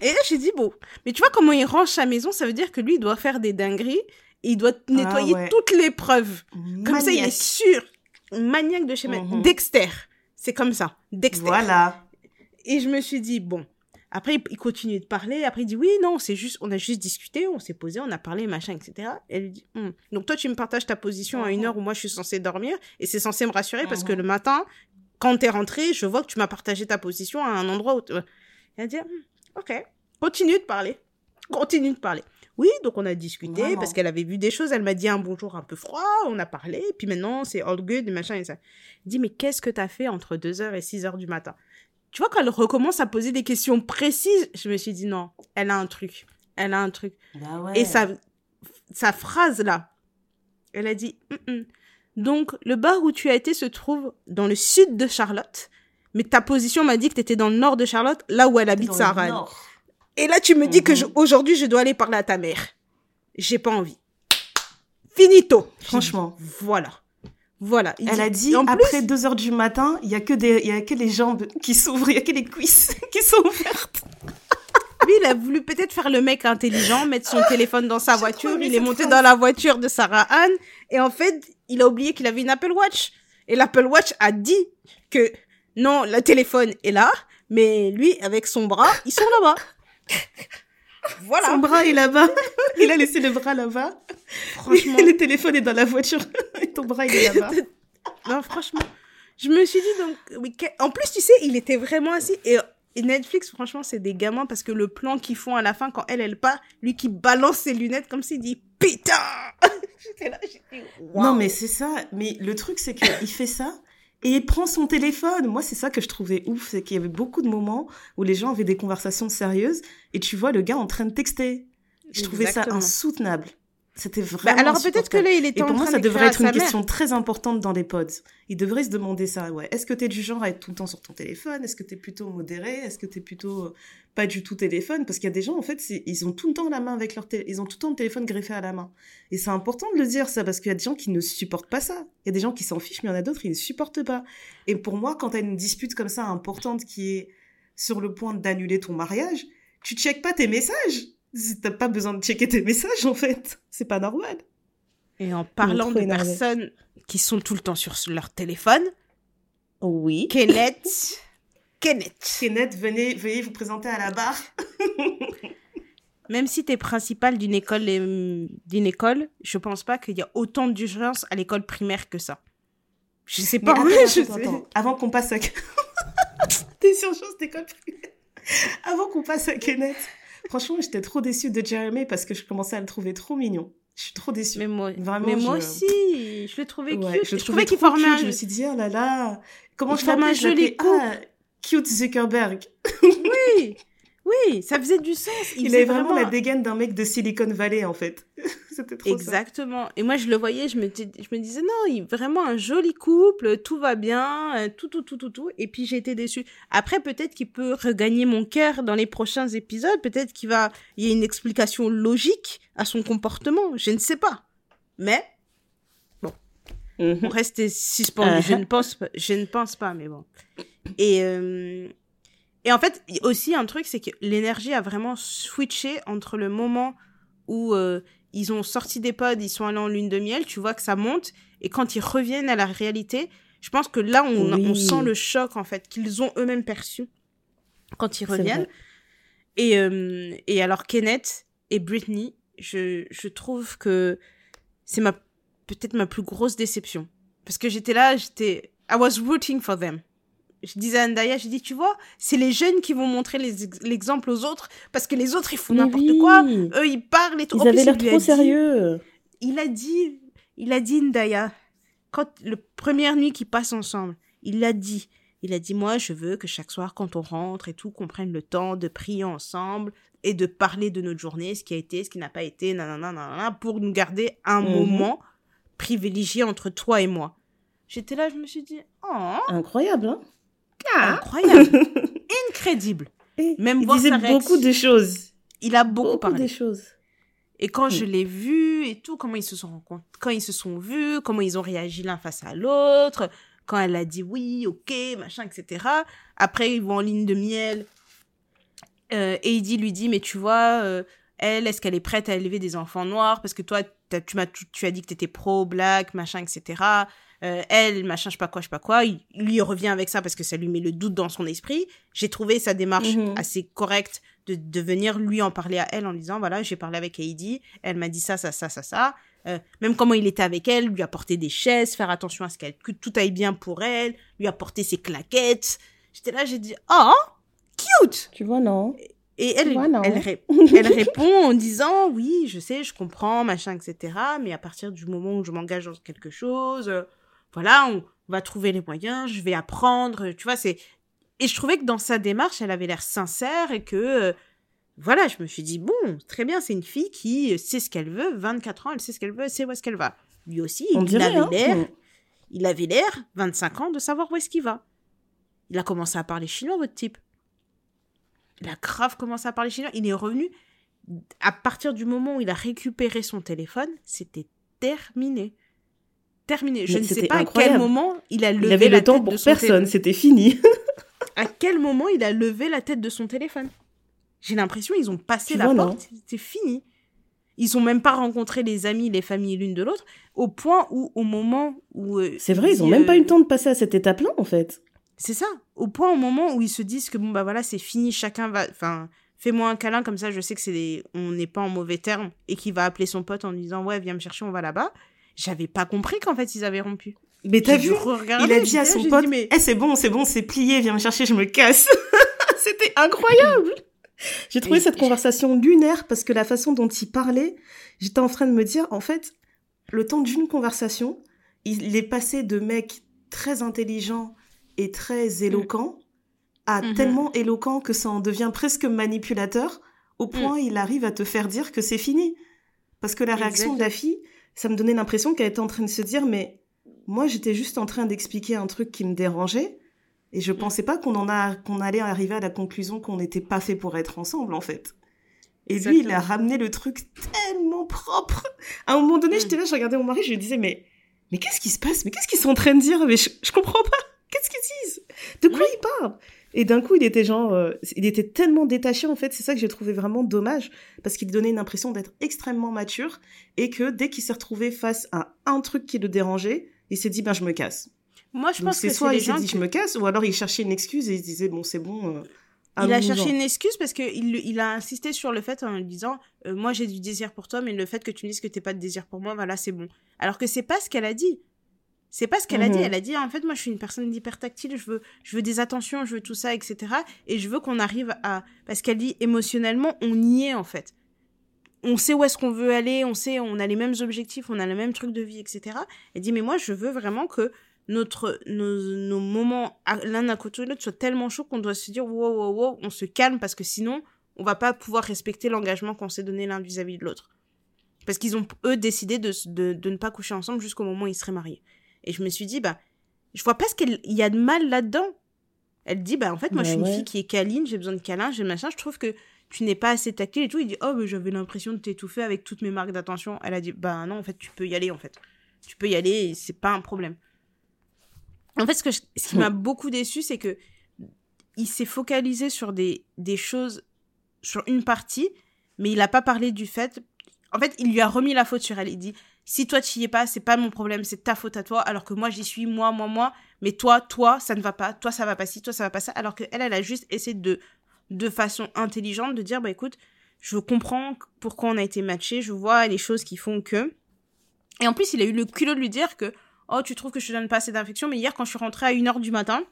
Et là, j'ai dit, bon, mais tu vois comment il range sa maison, ça veut dire que lui, il doit faire des dingueries et il doit ah nettoyer toutes les preuves. Comme ça, il est sûr. Maniaque de schéma. Mhm. Dexter. C'est comme ça. Dexter. Voilà. Et je me suis dit, bon. Après, il continue de parler. Après, il dit, oui, non, c'est juste, on a juste discuté, on s'est posé, on a parlé, machin, etc. elle lui dit, hmm. donc toi, tu me partages ta position à une mhm. heure où moi, je suis censée dormir. Et c'est censé me rassurer parce que mhm. le matin, quand t'es rentré, je vois que tu m'as partagé ta position à un endroit où... Elle dit, hmm, ok, continue de parler. Continue de parler. Oui, donc on a discuté parce qu'elle avait vu des choses. Elle m'a dit un bonjour un peu froid, on a parlé, puis maintenant c'est all good, machin et ça. Elle dit, mais qu'est-ce que t'as fait entre 2h et 6h du matin? Tu vois, quand elle recommence à poser des questions précises, je me suis dit, non, elle a un truc. Elle a un truc. Bah et sa, sa phrase là, elle a dit, donc le bar où tu as été se trouve dans le sud de Charlotte, mais ta position m'a dit que tu étais dans le nord de Charlotte, là où elle habite Sarah. Et là, tu me dis que mhm. aujourd'hui, je dois aller parler à ta mère. J'ai pas envie. Finito. Franchement. Voilà. Voilà. Elle a dit, après 2 heures du matin, il y a que des, il y a que les jambes qui s'ouvrent, il y a que les cuisses qui sont ouvertes. Lui, il a voulu peut-être faire le mec intelligent, mettre son téléphone dans sa voiture. Il est monté dans la voiture de Sarah Anne. Et en fait, il a oublié qu'il avait une Apple Watch. Et l'Apple Watch a dit que non, le téléphone est là, mais lui, avec son bras, ils sont là-bas. Voilà. Son bras est là-bas. Il a laissé le bras là-bas. Franchement. le téléphone est dans la voiture. Et ton bras, il est là-bas. non, franchement. Je me suis dit, donc, en plus, tu sais, il était vraiment assis. Et, Netflix, franchement, c'est des gamins parce que le plan qu'ils font à la fin, quand elle, elle part, lui qui balance ses lunettes comme s'il dit Putain là. Non, mais c'est ça. Mais le truc, c'est qu'il fait ça et il prend son téléphone. Moi, c'est ça que je trouvais ouf, c'est qu'il y avait beaucoup de moments où les gens avaient des conversations sérieuses et tu vois le gars en train de texter. Je trouvais ça insoutenable. C'était bah, vraiment. alors peut-être que là, il était Et pour moi, ça devrait être une question très importante dans les pods. Il devrait se demander ça. Ouais. Est-ce que tu es du genre à être tout le temps sur ton téléphone? Est-ce que tu es plutôt modéré? Est-ce que tu es plutôt euh, pas du tout téléphone? Parce qu'il y a des gens, en fait, ils ont tout le temps la main avec leur téléphone. Ils ont tout le temps le téléphone greffé à la main. Et c'est important de le dire ça parce qu'il y a des gens qui ne supportent pas ça. Il y a des gens qui s'en fichent, mais il y en a d'autres qui ne supportent pas. Et pour moi, quand tu as une dispute comme ça importante qui est sur le point d'annuler ton mariage, tu checkes pas tes messages T'as pas besoin de checker tes messages, en fait. C'est pas normal. Et en parlant de personnes qui sont tout le temps sur leur téléphone. Oui. Kenneth. Kenneth. Kenneth, venez, veuillez vous présenter à la barre. Même si tu es principal d'une école, d'une école, je pense pas qu'il y a autant d'urgence à l'école primaire que ça. Je sais pas. Avant qu'on passe à... T'es sur chose d'école primaire. Avant qu'on passe à Kenneth. Franchement, j'étais trop déçue de Jeremy parce que je commençais à le trouver trop mignon. Je suis trop déçue. Mais moi, Vraiment, mais moi aussi, je le trouvais cute. je, trouvais qu'il formait un... Je me suis dit, oh là là, comment je formais un joli couple. Ah, cute Zuckerberg. oui, oui, ça faisait du sens. Il, avait vraiment, la dégaine d'un mec de Silicon Valley, en fait. C'était trop Exactement. Et moi, je le voyais, je me, je me disais, non, il vraiment un joli couple, tout va bien, euh, tout, tout, tout, tout, tout. Et puis, j'ai été déçue. Après, peut-être qu'il peut regagner mon cœur dans les prochains épisodes. Peut-être qu'il va, il y a une explication logique à son comportement. Je ne sais pas. Mais, bon. Mhm. On reste suspendu. Je uh-huh. ne pense pas, je ne pense pas, mais bon. Et, euh, et en fait, aussi un truc, c'est que l'énergie a vraiment switché entre le moment où euh, ils ont sorti des pods, ils sont allés en lune de miel, tu vois que ça monte, et quand ils reviennent à la réalité, je pense que là, on, on sent le choc, en fait, qu'ils ont eux-mêmes perçu quand ils reviennent. Et, euh, et alors, Kenneth et Britney, je, je trouve que c'est ma peut-être ma plus grosse déception. Parce que j'étais là, j'étais... I was rooting for them je disais à Andaya, j'ai dit, tu vois, c'est les jeunes qui vont montrer l'exemple aux autres, parce que les autres, ils font n'importe quoi. Eux, ils parlent et tout. Ils avaient l'air trop sérieux. il a dit, il a dit, Ndaya, quand le première nuit qu'ils passent ensemble, il l'a dit. Il a dit, moi, je veux que chaque soir, quand on rentre et tout, qu'on prenne le temps de prier ensemble et de parler de notre journée, ce qui a été, ce qui n'a pas été, nanana, nanana, pour nous garder un mhm. moment privilégié entre toi et moi. J'étais là, je me suis dit, oh. Incroyable, hein ah. Incroyable. Incroyable. Même il disait beaucoup de choses. Il a beaucoup, parlé. de choses. Et quand je l'ai vu et tout, comment ils se sont rencontrés, quand ils se sont vus, comment ils ont réagi l'un face à l'autre, quand elle a dit oui, ok, machin, etc. Après, ils vont en ligne de miel. Euh, et Heidi lui dit, mais tu vois, euh, elle, est-ce qu'elle est prête à élever des enfants noirs? Parce que toi, tu, m'as, tu as dit que tu étais pro-black, machin, etc. Euh, elle, machin, je sais pas quoi, je sais pas quoi. Il, lui revient avec ça parce que ça lui met le doute dans son esprit. J'ai trouvé sa démarche mhm. assez correcte de, de venir lui en parler à elle en disant, voilà, j'ai parlé avec Heidi, elle m'a dit ça, ça, ça, ça, ça. Euh, même comment il était avec elle, lui apporter des chaises, faire attention à ce qu'elle, que tout aille bien pour elle, lui apporter ses claquettes. J'étais là, j'ai dit, oh, cute! Tu vois, non? Et elle, elle, elle, répond en disant, oui, je sais, je comprends, machin, etc. Mais à partir du moment où je m'engage dans quelque chose, euh, voilà, on, va trouver les moyens, je vais apprendre, tu vois, c'est... Et je trouvais que dans sa démarche, elle avait l'air sincère et que, euh, voilà, je me suis dit, bon, très bien, c'est une fille qui sait ce qu'elle veut, 24 ans, elle sait ce qu'elle veut, elle sait où est-ce qu'elle va. Lui aussi, il, avait hein. l'air, il avait l'air, 25 ans, de savoir où est-ce qu'il va. Il a commencé à parler chinois, votre type. Il a grave commencé à parler chinois. Il est revenu. À partir du moment où il a récupéré son téléphone, c'était terminé terminé. Je ne sais pas à quel moment il a levé il avait le temps pour personne, c'était fini. à quel moment il a levé la tête de son téléphone? J'ai l'impression ils ont passé la porte, c'est fini. Ils ont même pas rencontré les amis, les familles l'une de l'autre, au point où, au moment où. Euh, c'est vrai, ils ont même pas eu le temps de passer à cette étape-là, en fait. C'est ça. Au point, au moment où ils se disent que bon, bah voilà, c'est fini, chacun va. Enfin, fais-moi un câlin, comme ça, je sais que c'est on n'est pas en mauvais termes, et qu'il va appeler son pote en lui disant, ouais, viens me chercher, on va là-bas j'avais pas compris qu'en fait ils avaient rompu. Mais t'as vu Il a dit à son pote, mais... Eh, c'est bon, c'est bon, c'est plié, viens me chercher, je me casse. C'était incroyable. J'ai trouvé cette conversation lunaire parce que la façon dont il parlait, j'étais en train de me dire, en fait, le temps d'une conversation, il est passé de mec très intelligent et très mm. éloquent à mm-hmm. tellement éloquent que ça en devient presque manipulateur, au point mm. il arrive à te faire dire que c'est fini. Parce que la réaction de la fille, ça me donnait l'impression qu'elle était en train de se dire, mais moi, j'étais juste en train d'expliquer un truc qui me dérangeait. Et je pensais pas qu'on en a, qu'on allait arriver à la conclusion qu'on n'était pas fait pour être ensemble, en fait. Et lui, il a ramené le truc tellement propre. À un moment donné, j'étais là, je regardais mon mari, je lui disais, mais, mais qu'est-ce qui se passe? Mais qu'est-ce qu'ils sont en train de dire? Mais je, je comprends pas. Qu'est-ce qu'ils disent? De quoi ils parlent? Et d'un coup, il était genre, euh, il était tellement détaché en fait. C'est ça que j'ai trouvé vraiment dommage parce qu'il donnait une impression d'être extrêmement mature et que dès qu'il s'est retrouvé face à un truc qui le dérangeait, il s'est dit ben je me casse. Moi, je pense que soit il s'est dit je me casse ou alors il cherchait une excuse et il se disait bon c'est bon. Euh, il a cherché une excuse parce que il, il, a insisté sur le fait en lui disant euh, moi j'ai du désir pour toi mais le fait que tu me dises que t'es pas de désir pour moi voilà c'est bon alors que c'est pas ce qu'elle a dit c'est pas ce qu'elle a dit. Mhm. Elle a dit, en fait, moi, je suis une personne hyper tactile, je veux, je veux des attentions, je veux tout ça, etc. Et je veux qu'on arrive à, parce qu'elle dit, émotionnellement, on y est, en fait. On sait où est-ce qu'on veut aller, on sait, on a les mêmes objectifs, on a le même truc de vie, etc. Elle dit, mais moi, je veux vraiment que notre, nos, nos moments l'un à côté de l'autre soient tellement chauds qu'on doit se dire, wow, wow, wow, on se calme parce que sinon, on va pas pouvoir respecter l'engagement qu'on s'est donné l'un vis-à-vis de l'autre. Parce qu'ils ont, eux, décidé de, de, de ne pas coucher ensemble jusqu'au moment où ils seraient mariés. Et je me suis dit, bah, je vois pas ce qu'il y a de mal là-dedans. Elle dit, bah, en fait, moi, je suis une fille qui est câline, j'ai besoin de câlin, j'ai machin, je trouve que tu n'es pas assez tactile et tout. Il dit, oh, mais j'avais l'impression de t'étouffer avec toutes mes marques d'attention. Elle a dit, bah, non, en fait, tu peux y aller, en fait. Tu peux y aller c'est pas un problème. En fait, ce, que ce qui m'a beaucoup déçu, c'est que il s'est focalisé sur des, des choses, sur une partie, mais il n'a pas parlé du fait. En fait, il lui a remis la faute sur elle. Il dit, si toi tu y es pas, c'est pas mon problème, c'est ta faute à toi, alors que moi j'y suis, moi, moi, moi, mais toi, toi, ça ne va pas, toi ça va pas si, toi ça va pas ça, alors qu'elle, elle a juste essayé de, de façon intelligente de dire, bah écoute, je comprends pourquoi on a été matché, je vois les choses qui font que. Et en plus, il a eu le culot de lui dire que, oh, tu trouves que je te donne pas assez d'infection, mais hier quand je suis rentrée à 1h du matin,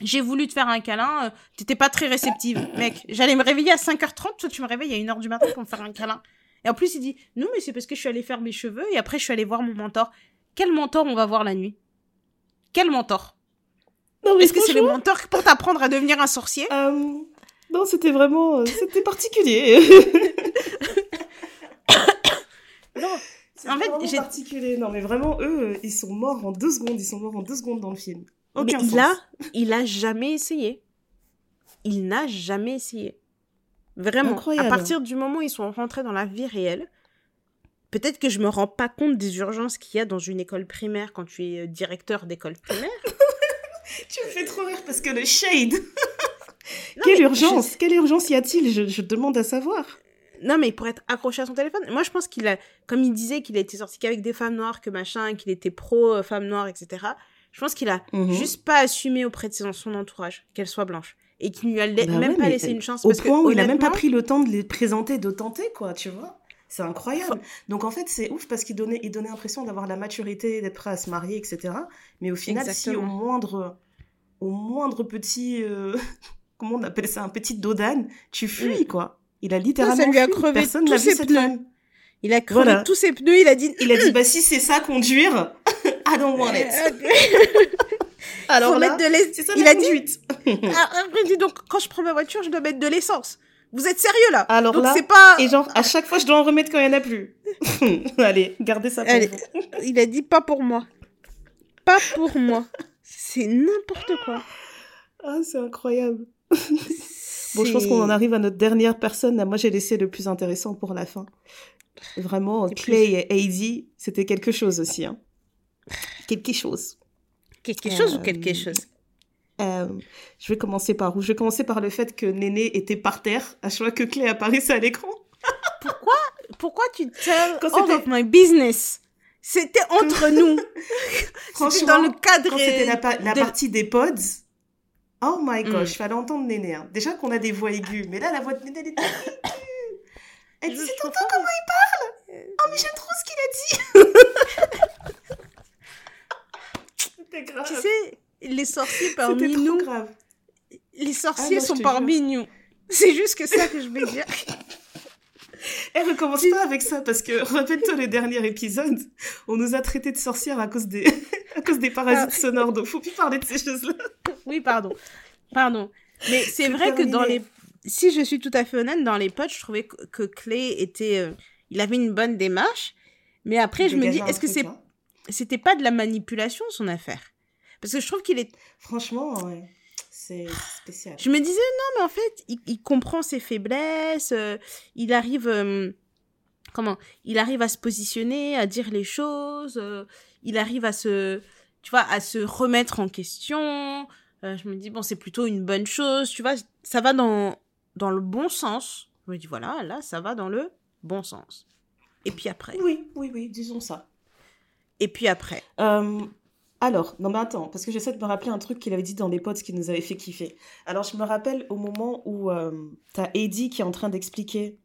j'ai voulu te faire un câlin, euh, t'étais pas très réceptive. Mec, j'allais me réveiller à 5h30, toi tu me réveilles à 1h du matin pour me faire un câlin. Et en plus, il dit Non, mais c'est parce que je suis allée faire mes cheveux et après, je suis allée voir mon mentor. Quel mentor on va voir la nuit? Quel mentor? Est-ce que c'est le mentor pour t'apprendre à devenir un sorcier? Euh, Non, c'était vraiment. Euh, c'était particulier. non, en fait, j'ai. particulier. Non, mais vraiment, eux, ils sont morts en deux secondes. Ils sont morts en deux secondes dans le film. Aucun mais il a, il a jamais essayé. Il n'a jamais essayé. Vraiment. À partir du moment où ils sont rentrés dans la vie réelle, peut-être que je me rends pas compte des urgences qu'il y a dans une école primaire quand tu es euh, directeur d'école primaire. tu me fais trop rire parce que le shade. Quelle urgence Quelle urgence y a-t-il? Je, je demande à savoir. Non, mais pour être accroché à son téléphone. Moi, je pense qu'il a, comme il disait qu'il était sorti qu'avec des femmes noires, que machin, qu'il était pro euh, femmes noires, etc. Je pense qu'il a Mhm. juste pas assumé auprès de son, son entourage qu'elle soit blanche. Et qu'il lui a la- Bah même ouais, pas laissé une chance. Au parce que, point où il a même pas pris le temps de les présenter, de tenter, quoi, tu vois. C'est incroyable. Donc en fait, c'est ouf parce qu'il donnait, il donnait l'impression d'avoir la maturité, d'être prêt à se marier, etc. Mais au final, si au moindre, au moindre petit, euh, comment on appelle ça, un petit dodane, tu fuis, quoi. Il a littéralement ça lui a fui. crevé Personne tous n'a ses pneus. femme. Il a crevé Voilà. tous ses pneus, il a dit. Il a dit, bah si c'est ça conduire, I don't want it. Alors, Faut là, mettre de il a dit- conduite. Ah, Après, il dit donc, quand je prends ma voiture, je dois mettre de l'essence. Vous êtes sérieux là? Alors Donc là, c'est pas. Et genre, à chaque fois, je dois en remettre quand il n'y en a plus. Allez, gardez ça pour Allez, vous. il a dit pas pour moi. Pas pour moi. C'est n'importe quoi. Ah, c'est incroyable. Bon, je pense qu'on en arrive à notre dernière personne. Là, moi, j'ai laissé le plus intéressant pour la fin. Vraiment, Clay et Heidi, c'était quelque chose aussi. Hein. Quelque chose. Quelque chose ou Euh, quelque chose? Euh, je vais commencer par où? Je vais commencer par le fait que Néné était par terre à chaque fois que Clay apparaissait à l'écran. Pourquoi tu tell Quand all of my business? C'était entre nous. C'était Franchement, dans le cadre quand c'était la, pa- la de- partie des pods, oh my Mm. gosh, fallait entendre Néné. hein. Déjà qu'on a des voix aiguës, mais là, la voix de Néné, elle était Elle dit, tonton comment il parle? Oh, mais j'aime trop ce qu'il a dit C'était grave. Tu sais, les sorciers C'était parmi trop nous, grave. les Ah sorciers non, je sont parmi nous. C'est juste que ça que je vais dire. Elle recommence pas avec ça parce que, rappelle-toi le dernier épisode, on nous a traités de sorcières à cause des, à cause des parasites Ah. sonores, donc faut plus parler de ces choses-là. Oui, pardon. Pardon. Mais c'est vrai que dans les... Si je suis tout à fait honnête, dans les potes, je trouvais que, Clay était... euh, Il avait une bonne démarche. Mais après, je me dis, est-ce que c'est hein. C'était pas de la manipulation, son affaire Parce que je trouve qu'il est... Franchement, ouais. C'est spécial. Je me disais, non, mais en fait, il, il comprend ses faiblesses, euh, il arrive... euh, comment Il arrive à se positionner, à dire les choses, euh, il arrive à se... Tu vois, à se remettre en question. Je me dis, bon, c'est plutôt une bonne chose, tu vois, ça va dans, dans le bon sens. Je me dis, voilà, là, ça va dans le bon sens. Et puis après. Oui, oui, oui, disons ça. Et puis après. Euh, alors, non mais attends, parce que j'essaie de me rappeler un truc qu'il avait dit dans les pods qui nous avait fait kiffer. Alors, je me rappelle au moment où euh, t'as Eddie qui est en train d'expliquer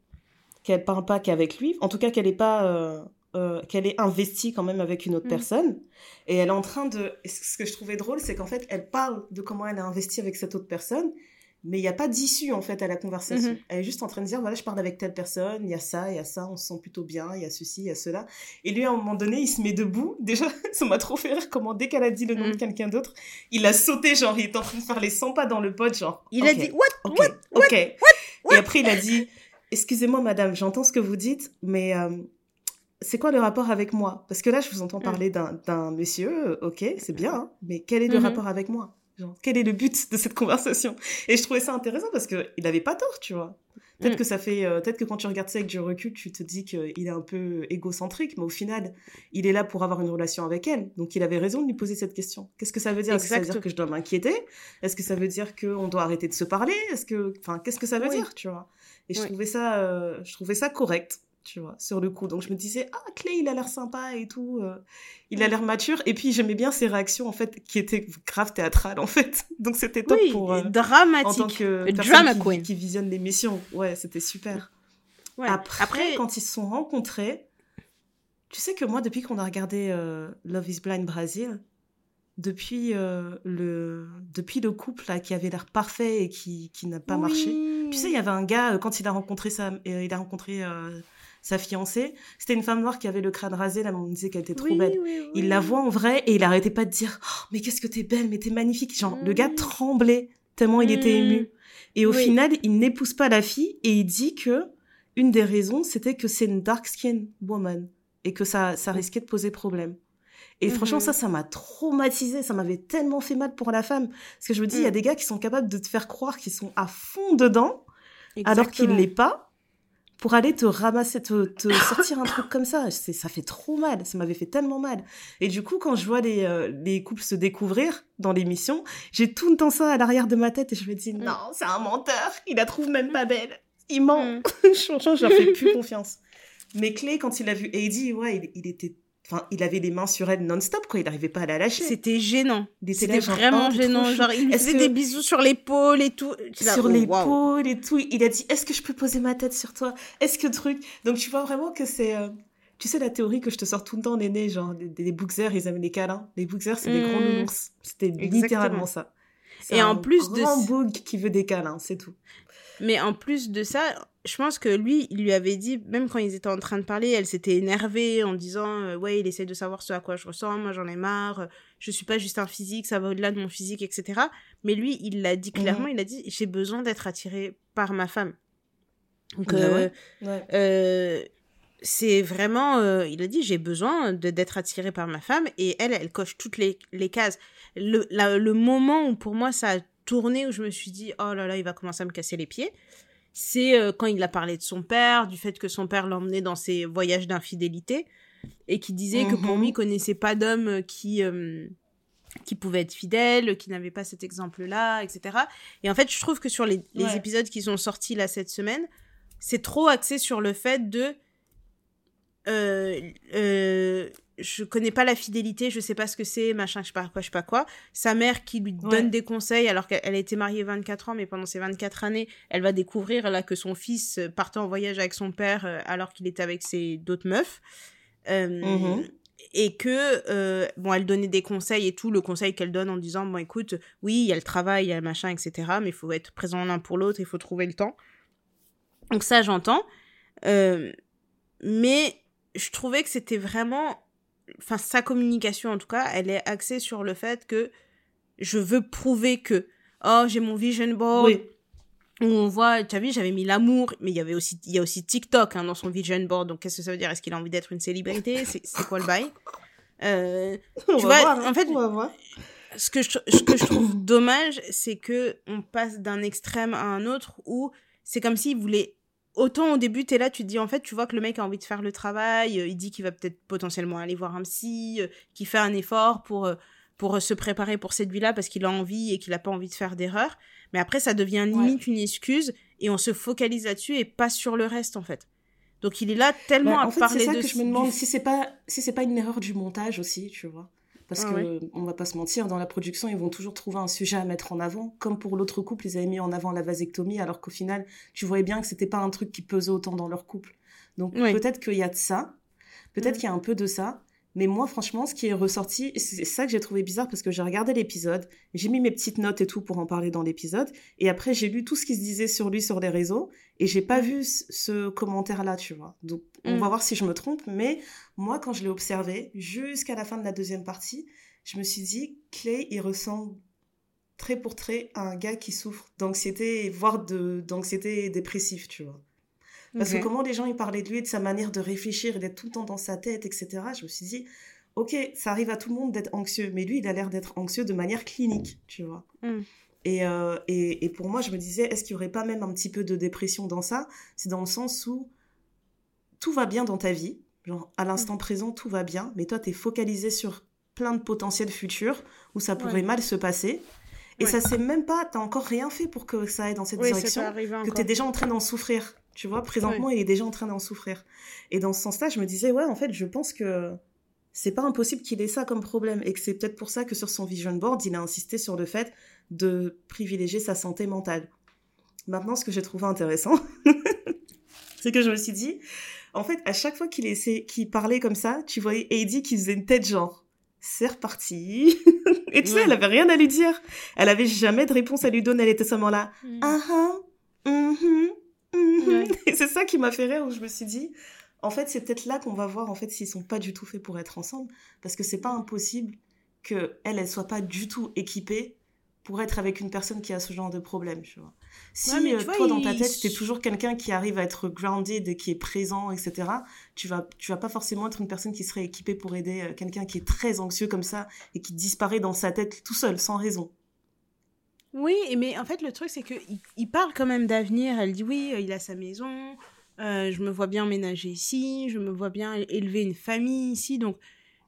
qu'elle parle pas qu'avec lui, en tout cas qu'elle est pas, euh, euh, qu'elle est investie quand même avec une autre Mhm. personne, et elle est en train de. Ce que je trouvais drôle, c'est qu'en fait, elle parle de comment elle a investi avec cette autre personne, mais il n'y a pas d'issue en fait à la conversation. Mhm. Elle est juste en train de dire voilà, je parle avec telle personne, il y a ça, il y a ça, on se sent plutôt bien, il y a ceci, il y a cela. Et lui, à un moment donné, il se met debout. Déjà, ça m'a trop fait rire comment, dès qu'elle a dit le nom Mm. de quelqu'un d'autre, il a sauté, genre, il est en train de faire les 100 pas dans le pod, genre. Il a dit, what, Ok, what, what, ok. Et après, il a dit Excusez-moi, madame, j'entends ce que vous dites, mais euh, c'est quoi le rapport avec moi? Parce que là, je vous entends Mm. parler d'un d'un monsieur, euh, ok, c'est bien, hein, mais quel est le Mhm. rapport avec moi? Genre, quel est le but de cette conversation? Et je trouvais ça intéressant parce qu'il n'avait pas tort, tu vois. Peut-être Mm. que ça fait, euh, peut-être que quand tu regardes ça avec du recul, tu te dis qu'il est un peu égocentrique, mais au final, il est là pour avoir une relation avec elle. Donc, il avait raison de lui poser cette question. Qu'est-ce que ça veut dire? Est-ce que ça veut dire que je dois m'inquiéter? Est-ce que ça veut dire qu'on doit arrêter de se parler? Est-ce que, enfin, qu'est-ce que ça veut Oui. dire, tu vois? Et je trouvais ça, euh, je trouvais ça correct, tu vois, sur le coup. Donc, je me disais, ah, Clay, il a l'air sympa et tout. euh, il a l'air mature. Et puis, j'aimais bien ses réactions, en fait, qui étaient grave théâtrales, en fait. Donc, c'était top Oui, pour. euh, en dramatique. tant que Le personne drama qui, queen. qui visionne l'émission. Ouais, c'était super. Ouais. Après, Après, quand ils se sont rencontrés, tu sais que moi, depuis qu'on a regardé euh, Love is Blind Brazil, depuis, euh, le, depuis le couple là, qui avait l'air parfait et qui, qui n'a pas marché, tu sais, il y avait un gars, quand il a rencontré sa, il a rencontré, sa fiancée, c'était une femme noire qui avait le crâne rasé, là, on me disait qu'elle était trop Oui, belle. oui, Il la voit en vrai et il arrêtait pas de dire Oh, mais qu'est-ce que t'es belle, mais t'es magnifique. Genre, le gars Mm. tremblait tellement il était Mm. ému. Et au final, il n'épouse pas la fille et il dit que une des raisons, c'était que c'est une dark skin woman et que ça, ça risquait de poser problème. Et Mhm. franchement, ça, ça m'a traumatisé. Ça m'avait tellement fait mal pour la femme. Parce que je me dis, il y a Mm. des gars qui sont capables de te faire croire qu'ils sont à fond dedans alors qu'il Exactement. l'est pas pour aller te ramasser, te, te sortir un truc comme ça. Ça fait trop mal. Ça m'avait fait tellement mal. Et du coup, quand je vois les, euh, les couples se découvrir dans l'émission, j'ai tout le temps ça à l'arrière de ma tête et je me dis, non, c'est un menteur. Il la trouve même pas belle. Il ment. Mm. Je leur fais plus confiance. Mais Clay, quand il a vu Heidi, ouais, il, il était Enfin, il avait les mains sur elle non-stop, quoi. Il n'arrivait pas à la lâcher. C'était gênant. C'était vraiment oh, gênant. Genre, il faisait des bisous sur l'épaule et tout. sur oh, l'épaule et tout. Il a dit, est-ce que je peux poser ma tête sur toi? Est-ce que truc? Donc, tu vois vraiment que c'est... Euh, tu sais, la théorie que je te sors tout le temps, Néné, genre, les, bookers, ils aiment les câlins. Les bookers, c'est des grands mmh. nounours. C'était littéralement ça. Et en plus de... grand book qui veut des câlins, c'est tout. Mais en plus de ça, je pense que lui, il lui avait dit, même quand ils étaient en train de parler, elle s'était énervée en disant euh, Ouais, il essaie de savoir ce à quoi je ressens, moi j'en ai marre, je suis pas juste un physique, ça va au-delà de mon physique, etc. Mais lui, il l'a dit clairement mhm. il a dit J'ai besoin d'être attiré par ma femme. Donc, bah euh, euh, c'est vraiment. il a dit J'ai besoin d'être attiré par ma femme, et elle, elle coche toutes les, les cases. Le, le moment où pour moi ça a tourné, où je me suis dit Oh là là, il va commencer à me casser les pieds c'est euh, quand il a parlé de son père, du fait que son père l'emmenait dans ses voyages d'infidélité, et qui disait que pour mhm. lui, il connaissait pas d'homme qui, euh, qui pouvait être fidèle, qui n'avait pas cet exemple-là, etc. Et en fait, je trouve que sur les, épisodes qui sont sortis là cette semaine, c'est trop axé sur le fait de... Euh, je connais pas la fidélité, je sais pas ce que c'est, machin, je sais pas quoi, je sais pas quoi. Sa mère qui lui donne des conseils alors qu'elle a été mariée 24 ans, mais pendant ces 24 années, elle va découvrir là que son fils partait en voyage avec son père euh, alors qu'il était avec ses d'autres meufs. Euh, mm-hmm. Et que, euh, bon, elle donnait des conseils et tout, le conseil qu'elle donne en disant, bon, écoute, oui, il y a le travail, il y a le machin, etc., mais il faut être présent l'un pour l'autre, il faut trouver le temps. Donc ça, j'entends. mais je trouvais que c'était vraiment enfin sa communication en tout cas, elle est axée sur le fait que je veux prouver que oh j'ai mon vision board. Où on voit, tu as vu, j'avais mis l'amour, mais il y avait aussi, il y a aussi TikTok hein, dans son vision board. Donc qu'est-ce que ça veut dire? Est-ce qu'il a envie d'être une célébrité? C'est quoi le bail? Euh, Tu vois, voir, en fait, ce que je, ce que je trouve dommage, c'est que on passe d'un extrême à un autre où c'est comme s'il voulait autant au début, tu es là, tu te dis, en fait, tu vois que le mec a envie de faire le travail, euh, il dit qu'il va peut-être potentiellement aller voir un psy, euh, qu'il fait un effort pour, euh, pour se préparer pour cette vie-là parce qu'il a envie et qu'il n'a pas envie de faire d'erreur. Mais après, ça devient limite une excuse et on se focalise là-dessus et pas sur le reste, en fait. Donc il est là tellement bah, à parler de... C'est ça que je me demande si c'est pas, si c'est pas une erreur du montage aussi, tu vois. Parce qu'on que, on va pas se mentir, dans la production, ils vont toujours trouver un sujet à mettre en avant. Comme pour l'autre couple, ils avaient mis en avant la vasectomie, alors qu'au final, tu voyais bien que c'était pas un truc qui pesait autant dans leur couple. Donc, peut-être qu'il y a de ça. Peut-être mm. qu'il y a un peu de ça. Mais moi, franchement, ce qui est ressorti, c'est ça que j'ai trouvé bizarre parce que j'ai regardé l'épisode, j'ai mis mes petites notes et tout pour en parler dans l'épisode, et après j'ai lu tout ce qui se disait sur lui sur les réseaux, et j'ai pas vu ce commentaire-là, tu vois. Donc, on va mm. voir si je me trompe, mais moi, quand je l'ai observé, jusqu'à la fin de la deuxième partie, je me suis dit, Clay, il ressemble très pour très à un gars qui souffre d'anxiété, voire d'anxiété dépressive, tu vois. Parce que comment les gens ils parlaient de lui et de sa manière de réfléchir et d'être tout le temps dans sa tête, etc. Je me suis dit, ok, ça arrive à tout le monde d'être anxieux, mais lui, il a l'air d'être anxieux de manière clinique, tu vois. Mm. Euh, et, et, pour moi, je me disais, est-ce qu'il n'y aurait pas même un petit peu de dépression dans ça? C'est dans le sens où tout va bien dans ta vie, genre à l'instant mm. présent, tout va bien, mais toi, tu es focalisé sur plein de potentiels futurs où ça pourrait mal se passer. Et ça c'est même pas, t'as encore rien fait pour que ça aille dans cette direction, que tu es déjà en train d'en souffrir. Tu vois, présentement, il est déjà en train d'en souffrir. Et dans ce sens-là, je me disais, ouais, en fait, je pense que c'est pas impossible qu'il ait ça comme problème. Et que c'est peut-être pour ça que sur son vision board, il a insisté sur le fait de privilégier sa santé mentale. Maintenant, ce que j'ai trouvé intéressant, c'est que je me suis dit, en fait, à chaque fois qu'il qu'il parlait comme ça, tu voyais Heidi qui faisait une tête genre, c'est reparti. Et tu sais, elle avait rien à lui dire. Elle avait jamais de réponse à lui donner. Elle était seulement là. Mm. Ah ah. Et c'est ça qui m'a fait rire où je me suis dit, en fait, c'est peut-être là qu'on va voir en fait s'ils sont pas du tout faits pour être ensemble, parce que c'est pas impossible que elle, elle soit pas du tout équipée pour être avec une personne qui a ce genre de problème, tu vois. Si euh, toi, dans ta tête, tu es toujours quelqu'un qui arrive à être grounded et qui est présent, etc., tu vas, tu vas pas forcément être une personne qui serait équipée pour aider euh, quelqu'un qui est très anxieux comme ça et qui disparaît dans sa tête tout seul, sans raison. Oui, mais en fait, le truc, c'est qu'il il parle quand même d'avenir. Elle dit oui, euh, il a sa maison, euh, je me vois bien ménager ici, je me vois bien élever une famille ici. Donc,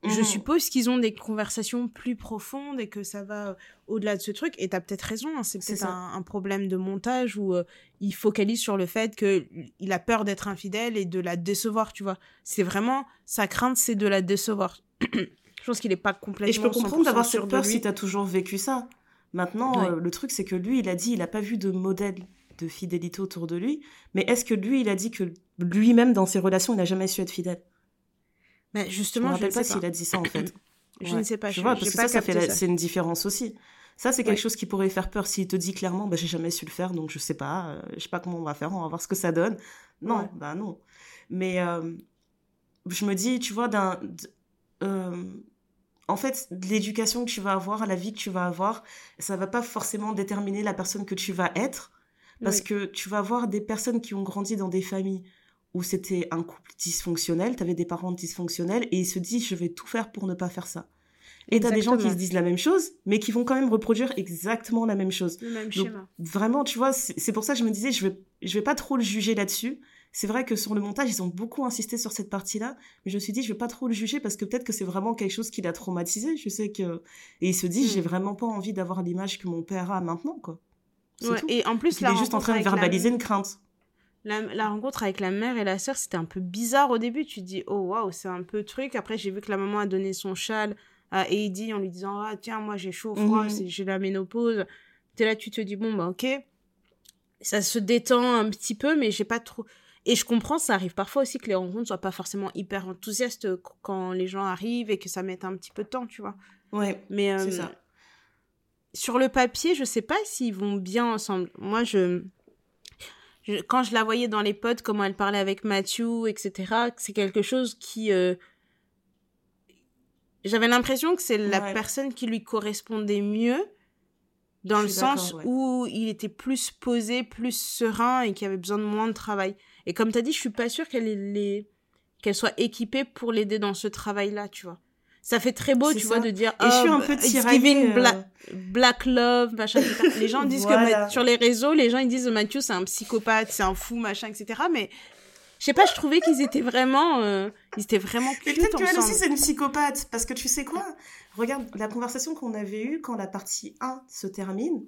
je mmh. suppose qu'ils ont des conversations plus profondes et que ça va euh, au-delà de ce truc. Et tu as peut-être raison, hein, c'est peut-être un, problème de montage où euh, il focalise sur le fait qu'il a peur d'être infidèle et de la décevoir, tu vois. C'est vraiment, sa crainte, c'est de la décevoir. je pense qu'il n'est pas complètement. Et je peux comprendre d'avoir cette peur si tu as toujours vécu ça. Maintenant, le truc, c'est que lui, il a dit, il n'a pas vu de modèle de fidélité autour de lui. Mais est-ce que lui, il a dit que lui-même, dans ses relations, il n'a jamais su être fidèle? Mais justement, je ne rappelle pas, s'il a dit ça, en fait. je ne sais pas. Je vois, parce que ça, ça fait c'est une différence aussi. Ça, c'est quelque chose qui pourrait faire peur s'il te dit clairement, bah, j'ai jamais su le faire, donc je sais pas, euh, je sais pas comment on va faire, on va voir ce que ça donne. Non, bah non. Mais euh, je me dis, tu vois, d'un, euh, en fait, l'éducation que tu vas avoir, la vie que tu vas avoir, ça va pas forcément déterminer la personne que tu vas être, parce que tu vas voir des personnes qui ont grandi dans des familles où c'était un couple dysfonctionnel, tu avais des parents dysfonctionnels, et ils se disent, je vais tout faire pour ne pas faire ça. Et tu as des gens qui se disent la même chose, mais qui vont quand même reproduire exactement la même chose. Le même schéma. Vraiment, tu vois, c'est pour ça que je me disais, je vais, je vais pas trop le juger là-dessus. C'est vrai que sur le montage, ils ont beaucoup insisté sur cette partie-là, mais je me suis dit, je vais pas trop le juger parce que peut-être que c'est vraiment quelque chose qui l'a traumatisé. Je sais que. Et il se dit, j'ai hmm. vraiment pas envie d'avoir l'image que mon père a maintenant, quoi. Et en plus, il est juste en train de verbaliser une crainte. La, rencontre avec la mère et la sœur, c'était un peu bizarre au début. Tu te dis, oh waouh, c'est un peu truc. Après, j'ai vu que la maman a donné son châle à Heidi en lui disant, ah tiens, moi j'ai chaud, froid, mhm. j'ai la ménopause. es là, tu te dis, bon, bah ok. Ça se détend un petit peu, mais j'ai pas trop. Et je comprends, ça arrive parfois aussi que les rencontres soient pas forcément hyper enthousiastes quand les gens arrivent et que ça mette un petit peu de temps, tu vois. Ouais, mais c'est euh, ça sur le papier, je sais pas s'ils vont bien ensemble. Moi, je, quand je la voyais dans les potes, comment elle parlait avec Matthew, etc., c'est quelque chose qui. Euh, j'avais l'impression que c'est la personne qui lui correspondait mieux, dans le sens où il était plus posé, plus serein et qu'il avait besoin de moins de travail. Et comme tu as dit, je suis pas sûre qu'elle qu'elle soit équipée pour l'aider dans ce travail-là, tu vois ça fait très beau, tu vois, de dire. Et je suis un oh, peu tiraillée. Euh. Black, black, love, machin, etc. Les gens disent que sur les réseaux, les gens ils disent Mathieu c'est un psychopathe, c'est un fou, machin, etc. Mais je sais pas, je trouvais qu'ils étaient vraiment, euh, ils étaient vraiment cute peut-être qu'elle aussi c'est une psychopathe, parce que tu sais quoi? Regarde la conversation qu'on avait eue quand la partie 1 se termine.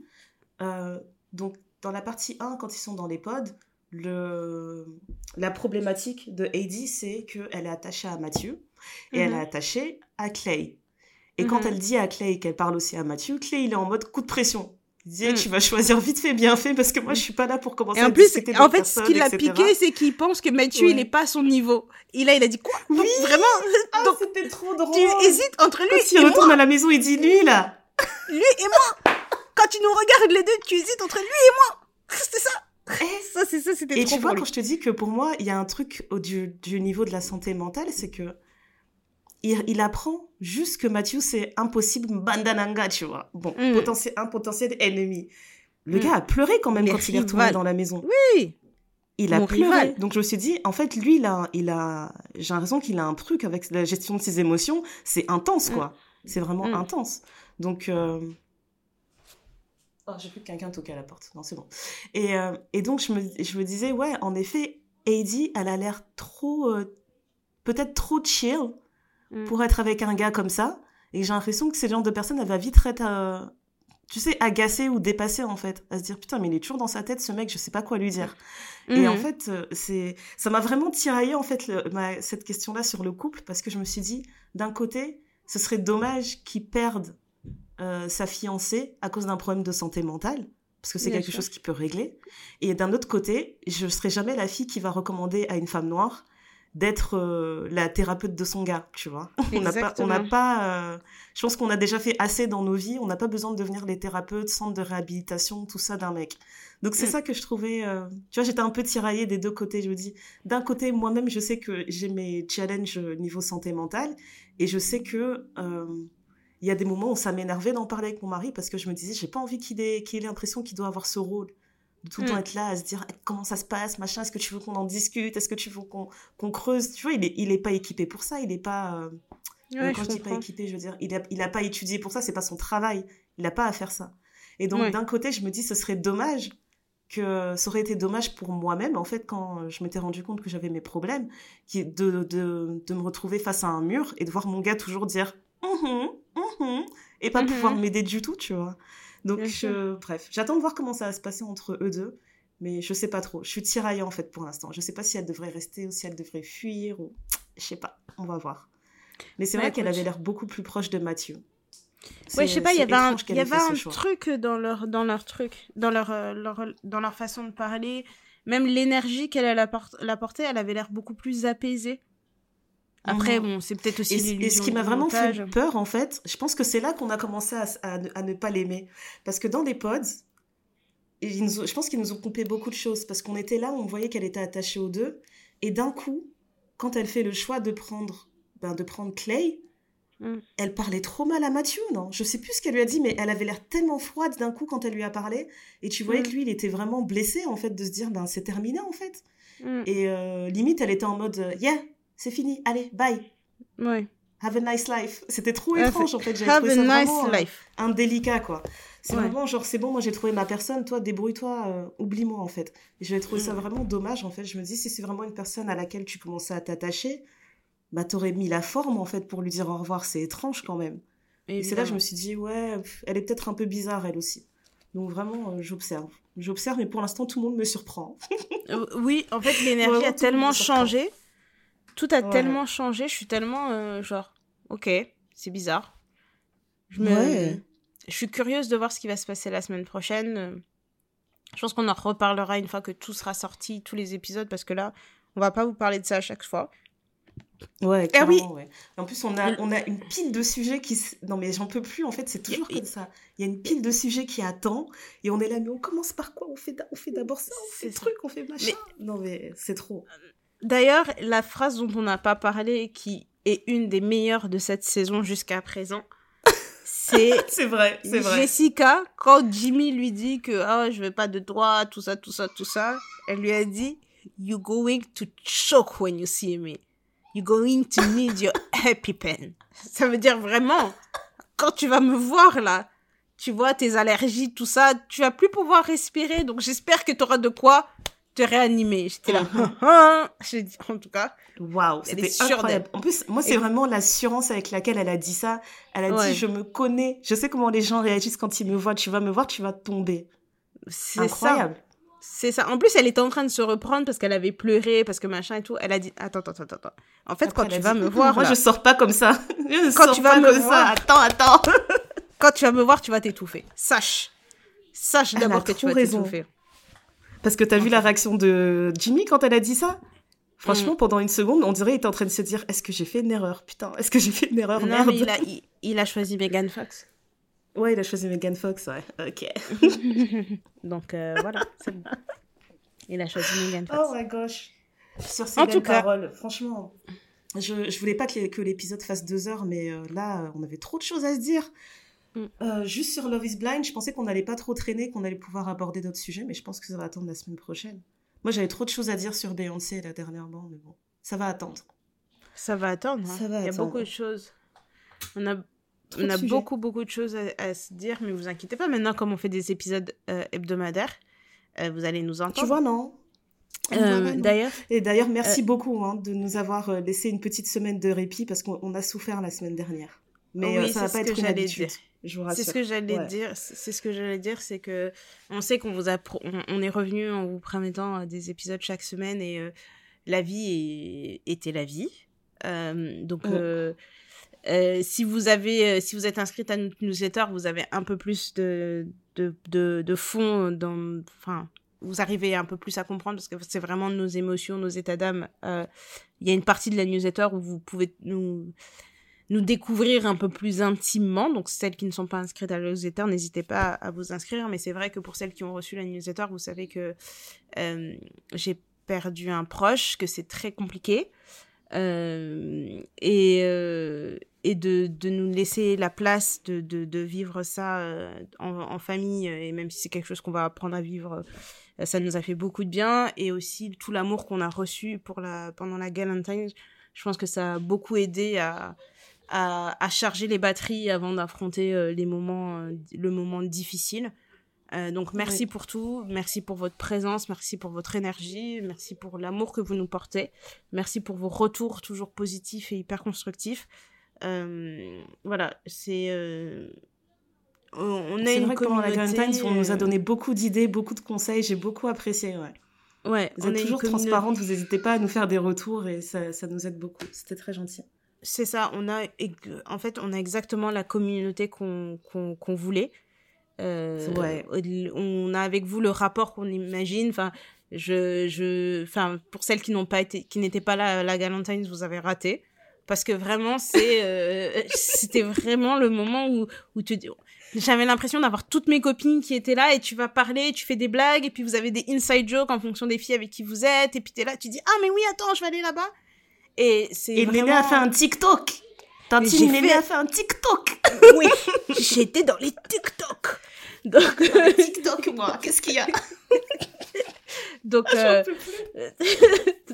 Euh, donc dans la partie 1, quand ils sont dans les pods, le... la problématique de Heidi, c'est qu'elle est attachée à Mathieu et elle est mhm. attachée à Clay. Et quand mhm. elle dit à Clay qu'elle parle aussi à Mathieu, Clay, il est en mode coup de pression. Il dit, mhm. tu vas choisir vite fait, bien fait, parce que moi, je suis pas là pour commencer et en plus, en fait, ce qui l'a piqué, c'est qu'il pense que Mathieu, il est pas à son niveau. Et là, il a dit quoi? Oui, vraiment. Ah, donc, c'était trop drôle. Tu hésites entre lui et moi. il retourne à la maison, il dit, lui, là. lui et moi. Quand tu nous regardes les deux, tu hésites entre lui et moi. C'était ça. Eh, ça, c'est ça, c'était trop Et tu vois, quand je te dis que pour moi, il y a un truc au, du, du niveau de la santé mentale, c'est que il, apprend juste que Mathieu, c'est impossible, bandananga, tu vois. Bon, mm. potentiel, un potentiel ennemi. Le mm. gars a pleuré quand même quand il est retourné dans la maison. Oui. Il a pleuré. Donc je me suis dit, en fait, lui, il a, il a, j'ai l'impression qu'il a un truc avec la gestion de ses émotions. C'est intense, quoi. Mm. C'est vraiment intense. Donc, euh... oh, j'ai plus quelqu'un toquer à la porte. Non, c'est bon. Et, euh, et donc je me, je me disais, ouais, en effet, Heidi, elle a l'air trop, euh, peut-être trop chill Mm. pour être avec un gars comme ça. Et j'ai l'impression que c'est le genre de personne, elle va vite être, euh, tu sais, agacée ou dépassée, en fait. À se dire, putain, mais il est toujours dans sa tête, ce mec, je sais pas quoi lui dire. Et en mm. fait, c'est, ça m'a vraiment tiraillé, en fait, cette question-là sur le couple, parce que je me suis dit, d'un côté, ce serait dommage qu'il perde euh, sa fiancée à cause d'un problème de santé mentale parce que c'est quelque chose qui peut régler. Et d'un autre côté, je ne serai jamais la fille qui va recommander à une femme noire d'être euh, la thérapeute de son gars, tu vois. On n'a pas, on n'a pas. Euh, je pense qu'on a déjà fait assez dans nos vies. On n'a pas besoin de devenir les thérapeutes, centres de réhabilitation, tout ça d'un mec. Donc c'est mm. ça que je trouvais. Euh, tu vois, j'étais un peu tiraillée des deux côtés. Je me dis, d'un côté, moi-même, je sais que j'ai mes challenges niveau santé mentale, et je sais que il y a des moments où ça m'énervait d'en parler avec mon mari parce que je me disais, j'ai pas envie qu'il ait, qu'il ait l'impression qu'il doit avoir ce rôle de tout le temps mm. être là à se dire comment ça se passe, machin, est-ce que tu veux qu'on en discute, est-ce que tu veux qu'on creuse, tu vois, il est, il est pas équipé pour ça, il est pas... Euh, quand je, dis pas équipé, je veux dire, il a, il a pas étudié pour ça, c'est pas son travail, il a pas à faire ça. Et donc d'un côté, je me dis, ce serait dommage que ça aurait été dommage pour moi-même, en fait, quand je m'étais rendu compte que j'avais mes problèmes, qui, de, de, de, me retrouver face à un mur et de voir mon gars toujours dire mm -hmm, et pas pouvoir m'aider du tout, tu vois. Donc, bref, j'attends de voir comment ça va se passer entre eux deux, mais je sais pas trop. Je suis tiraillée, en fait, pour l'instant. Je sais pas si elle devrait rester ou si elle devrait fuir, ou je sais pas, on va voir. Mais c'est vrai qu'elle avait l'air beaucoup plus proche de Mathieu. Ouais, je sais pas, il y avait un, y avait un truc dans leur, dans leur truc, dans leur, euh, leur, dans leur façon de parler. Même l'énergie qu'elle apportait, elle avait l'air beaucoup plus apaisée. Après, bon, c'est peut-être aussi et, et ce qui m'a vraiment fait peur, en fait, je pense que c'est là qu'on a commencé à, à, ne pas l'aimer. Parce que dans les pods, ils je pense qu'ils nous ont coupé beaucoup de choses. Parce qu'on était là, on voyait qu'elle était attachée aux deux. Et d'un coup, quand elle fait le choix de prendre, ben, de prendre Clay, Mm. Elle parlait trop mal à Mathieu, non? Je sais plus ce qu'elle lui a dit, mais elle avait l'air tellement froide d'un coup quand elle lui a parlé. Et tu voyais mm. que lui, il était vraiment blessé, en fait, de se dire, ben, c'est terminé, en fait. Et euh, limite, elle était en mode, euh, yeah, c'est fini, allez, bye. Ouais. Have a nice life. C'était trop étrange, en fait. Have a nice euh, life. Indélicat, quoi. C'est vraiment genre, c'est bon, moi j'ai trouvé ma personne, toi, débrouille-toi, oublie-moi, en fait. Et j'avais trouvé ça vraiment dommage, en fait. Je me dis, si c'est vraiment une personne à laquelle tu commençais à t'attacher, bah t'aurais mis la forme en fait pour lui dire au revoir, c'est étrange quand même. Et c'est là que je me suis dit, ouais, elle est peut-être un peu bizarre elle aussi. Donc vraiment, euh, j'observe. J'observe, mais pour l'instant, tout le monde me surprend. Euh, oui, en fait, l'énergie a tellement changé. Tout a tellement changé. Je suis tellement euh, genre, ok, c'est bizarre. Je, me... je suis curieuse de voir ce qui va se passer la semaine prochaine. Je pense qu'on en reparlera une fois que tout sera sorti, tous les épisodes, parce que là, on va pas vous parler de ça à chaque fois. Ouais, ah oui. ouais. En plus, on a, on a une pile de sujets qui. Non, mais j'en peux plus, en fait, c'est toujours comme ça. Il y a une pile de sujets qui attend, et on est là, mais on commence par quoi? On fait, on fait d'abord ça, on fait truc, on fait machin. Non, mais c'est trop. D'ailleurs, la phrase dont on n'a pas parlé, qui est une des meilleures de cette saison jusqu'à présent, c'est. c'est vrai, c'est vrai. Jessica, quand Jimmy lui dit que oh, je veux pas de droit, tout ça, tout ça, tout ça, elle lui a dit You're going to choke when you see me you're going to need your EpiPen. Ça veut dire vraiment, quand tu vas me voir là, tu vois tes allergies, tout ça, tu vas plus pouvoir respirer. Donc j'espère que tu auras de quoi te réanimer. J'étais là. Mhm. J'ai dit, en tout cas. Waouh, c'était incroyable. En plus, moi, c'est vraiment l'assurance avec laquelle elle a dit ça. Elle a dit, je me connais, je sais comment les gens réagissent quand ils me voient. Tu vas me voir, tu vas tomber. C'est incroyable. C'est ça. En plus, elle était en train de se reprendre parce qu'elle avait pleuré, parce que machin et tout. Elle a dit Attends, attends, attends, attends. En fait, quand tu vas me voir. Moi, je sors pas comme ça. Je quand tu vas me voir. Attends, attends. quand tu vas me voir, tu vas t'étouffer. Sache. Sache d'abord que tu vas t'étouffer. Parce que t'as vu la réaction de Jimmy quand elle a dit ça? Franchement, mm. pendant une seconde, on dirait qu'il était en train de se dire Est-ce que j'ai fait une erreur? Putain, est-ce que j'ai fait une erreur Non, mais il a, il a choisi Megan Fox. Ouais, il a choisi Megan Fox, ouais. Ok. Donc euh, voilà, c'est bon. Il a choisi Megan Fox. Oh my gosh. Sur ces en tout paroles, franchement, je, je voulais pas que, que l'épisode fasse deux heures, mais euh, là, on avait trop de choses à se dire. Mm. Euh, juste sur Love is Blind, je pensais qu'on n'allait pas trop traîner, qu'on allait pouvoir aborder d'autres sujets, mais je pense que ça va attendre la semaine prochaine. Moi, j'avais trop de choses à dire sur Beyoncé la dernièrement, mais bon, ça va attendre. Ça va attendre. Hein. Ça va Il y a beaucoup de choses. On a on a beaucoup, beaucoup de choses à, se dire, mais vous inquiétez pas. Maintenant, comme on fait des épisodes euh, hebdomadaires, euh, vous allez nous entendre. Tu vois, non euh, d'ailleurs. Et d'ailleurs, merci beaucoup hein, de nous avoir laissé une petite semaine de répit parce qu'on a souffert la semaine dernière. Mais oui, ça va pas être une habitude. Je vous C'est ce que j'allais dire. C'est ce que j'allais dire, c'est que on sait qu'on vous a, on, est revenu en vous promettant des épisodes chaque semaine et la vie était la vie. donc. Oh. Euh, si vous avez, euh, si vous êtes inscrite à notre newsletter, vous avez un peu plus de, de, de, de fond dans, enfin, vous arrivez un peu plus à comprendre parce que c'est vraiment nos émotions, nos états d'âme. Euh, il y a une partie de la newsletter où vous pouvez nous, nous découvrir un peu plus intimement. Donc, celles qui ne sont pas inscrites à la newsletter, n'hésitez pas à vous inscrire. Mais c'est vrai que pour celles qui ont reçu la newsletter, vous savez que j'ai perdu un proche, que c'est très compliqué. Euh, et, euh, et de, de, nous laisser la place de, de, vivre ça euh, en, en, famille, et même si c'est quelque chose qu'on va apprendre à vivre, ça nous a fait beaucoup de bien, et aussi tout l'amour qu'on a reçu pour la, pendant la Galentine, je pense que ça a beaucoup aidé à, à, à charger les batteries avant d'affronter les moments, le moment difficile. Euh, donc merci pour tout, merci pour votre présence, merci pour votre énergie, merci pour l'amour que vous nous portez, merci pour vos retours toujours positifs et hyper constructifs. Euh, voilà, c'est euh, on a une vrai communauté... pendant la on nous a donné beaucoup d'idées, beaucoup de conseils, j'ai beaucoup apprécié, ouais. Ouais, vous êtes toujours transparente, vous n'hésitez pas à nous faire des retours et ça, ça nous aide beaucoup. C'était très gentil. C'est ça, on a en fait on a exactement la communauté qu'on voulait. Euh, ouais. On a avec vous le rapport qu'on imagine. Enfin, je, je, enfin, pour celles qui n'ont pas été, qui n'étaient pas là à la Galantines, vous avez raté. Parce que vraiment, c'est, euh, c'était vraiment le moment où, où tu j'avais l'impression d'avoir toutes mes copines qui étaient là et tu vas parler, tu fais des blagues et puis vous avez des inside jokes en fonction des filles avec qui vous êtes et puis t'es là, tu dis, ah, mais oui, attends, je vais aller là-bas. Et c'est Et vraiment... a fait un TikTok. Tantine Néné fait... a fait un TikTok. oui, j'étais dans les TikTok. Donc, TikTok, moi, qu'est-ce qu'il y a Donc, euh...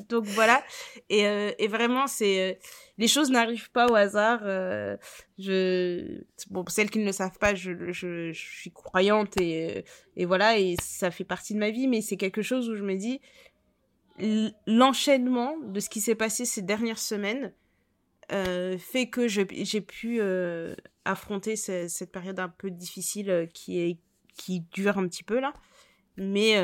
donc voilà. Et, euh, et vraiment, c'est euh, les choses n'arrivent pas au hasard. Euh, je bon, pour celles qui ne le savent pas, je, je, je suis croyante et, et voilà, et ça fait partie de ma vie. Mais c'est quelque chose où je me dis l'enchaînement de ce qui s'est passé ces dernières semaines euh, fait que j'ai pu euh, affronter cette période un peu difficile euh, qui, est, qui dure un petit peu là. Mais,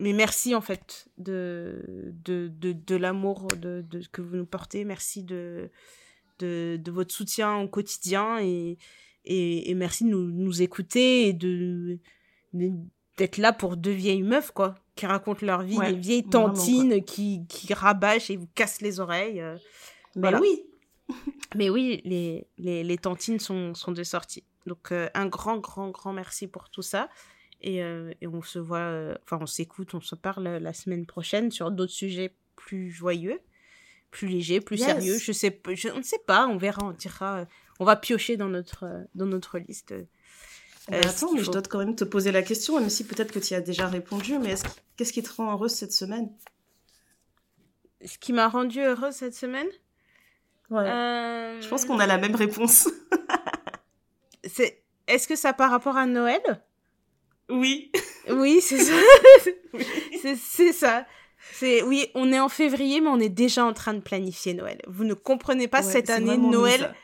merci en fait de, de, de, de l'amour de, de, que vous nous portez. Merci de, de, de votre soutien au quotidien et, et, merci de nous, écouter et de d'être là pour deux vieilles meufs quoi qui racontent leur vie, les vieilles tantines qui, qui rabâchent et vous cassent les oreilles. Mais oui. Mais oui, les, les, les tantines sont, sont de sortie. Donc, euh, un grand, grand, grand merci pour tout ça. Et, euh, et on se voit, euh, enfin, on s'écoute, on se parle la semaine prochaine sur d'autres sujets plus joyeux, plus légers, plus sérieux. Je sais, je, on ne sait pas, on verra, on dira, on va piocher dans notre, dans notre liste. Attends, mais je dois quand même te poser la question, même si peut-être que tu y as déjà répondu, mais qu'est-ce qui te rend heureuse cette semaine? Ce qui m'a rendue heureuse cette semaine? Euh, Je pense qu'on a la même réponse. c'est Est-ce que ça par rapport à Noël? Oui. Oui, c'est ça. C'est ça. C'est oui, on est en février, mais on est déjà en train de planifier Noël. Vous ne comprenez pas cette année Noël.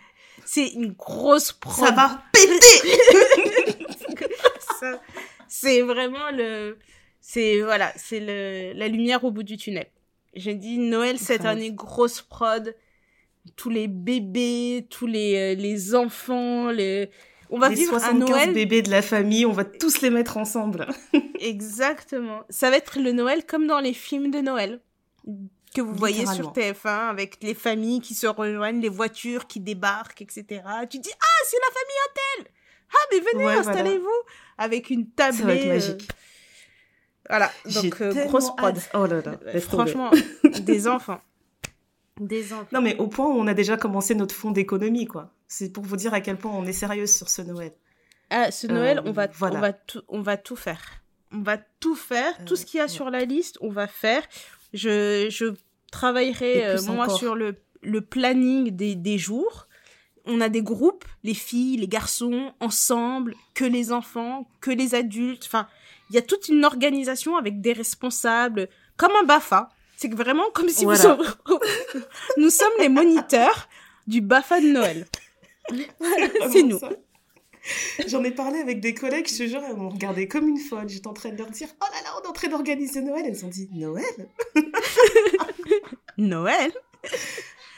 C'est une grosse prod. Ça va péter. c'est vraiment le, c'est voilà, c'est le la lumière au bout du tunnel. J'ai dit Noël cette année grosse prod tous les bébés, tous les, euh, les enfants, les... On va vivre un Noël bébés de la famille, on va tous les mettre ensemble. Exactement. Ça va être le Noël comme dans les films de Noël que vous voyez sur TF1 avec les familles qui se rejoignent, les voitures qui débarquent, etc. Tu dis ah c'est la famille Intel. Ah mais venez installez-vous avec une table. Ça va être magique. Voilà donc euh, grosse prod. Oh là là. Franchement des enfants. Des Non, mais au point où on a déjà commencé notre fonds d'économie, quoi. C'est pour vous dire à quel point on est sérieuse sur ce Noël. Ah, ce Noël, on, va, on, va tout, on va tout faire. On va tout faire. tout ce qu'il y a sur la liste, on va faire. Je, je travaillerai, euh, moi, sur le, le planning des, des jours. On a des groupes, les filles, les garçons, ensemble, que les enfants, que les adultes. Enfin, il y a toute une organisation avec des responsables, comme un BAFA. C'est vraiment comme si nous sommes les moniteurs du BAFA de Noël. c'est nous. J'en ai parlé avec des collègues, je te jure, elles m'ont regardé comme une folle. J'étais en train de leur dire Oh là là, on est en train d'organiser Noël. Elles ont dit Noël Noël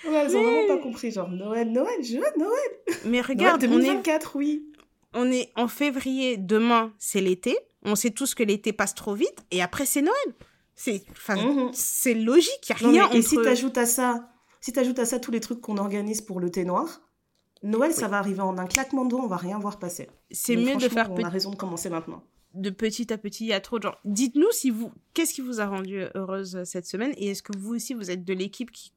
Ouais, elles ont vraiment pas compris. Genre Noël, Noël, je veux Noël. Mais regarde, Noël 2024, on est... oui. On est en février, demain, c'est l'été. On sait tous que l'été passe trop vite et après, c'est Noël. C'est c'est logique, il n'y a rien Et si tu ajoutes à ça, si à ça tous les trucs qu'on organise pour le thé noir, Noël, ça va arriver en un claquement de doigts, on va rien voir passer. C'est mieux de faire On a raison de commencer maintenant. De petit à petit, il y a trop de gens. Dites-nous si vous, qu'est-ce qui vous a rendu heureuse cette semaine et est-ce que vous aussi vous êtes de l'équipe qui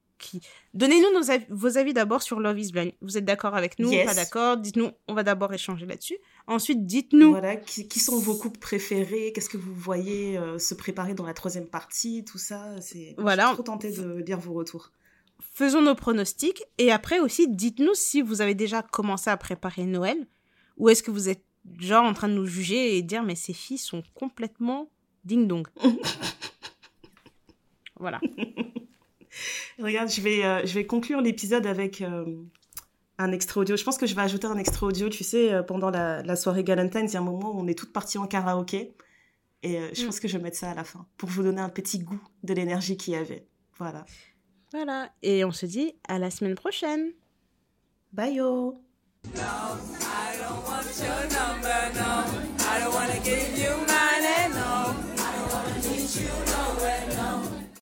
Donnez-nous vos avis d'abord sur Love is Blind. Vous êtes d'accord avec nous Pas d'accord? Dites-nous, on va d'abord échanger là-dessus. Ensuite, dites-nous... Voilà, qui, sont vos couples préférés? Qu'est-ce que vous voyez euh, se préparer dans la troisième partie? Tout ça, c'est... Voilà. Je suis trop tentée de lire vos retours. Faisons nos pronostics. Et après aussi, dites-nous si vous avez déjà commencé à préparer Noël ou est-ce que vous êtes genre en train de nous juger et dire mais ces filles sont complètement ding-dong. voilà. Regarde, je vais, euh, je vais conclure l'épisode avec euh, un extrait audio. Je pense que je vais ajouter un extrait audio. Tu sais, euh, pendant la, la soirée Galentine, il y a un moment où on est toutes parties en karaoké. Et je mm. pense que je vais mettre ça à la fin pour vous donner un petit goût de l'énergie qu'il y avait. Voilà. Voilà. Et on se dit à la semaine prochaine. Bye yo. No, I don't want your number, no. I don't want to give you my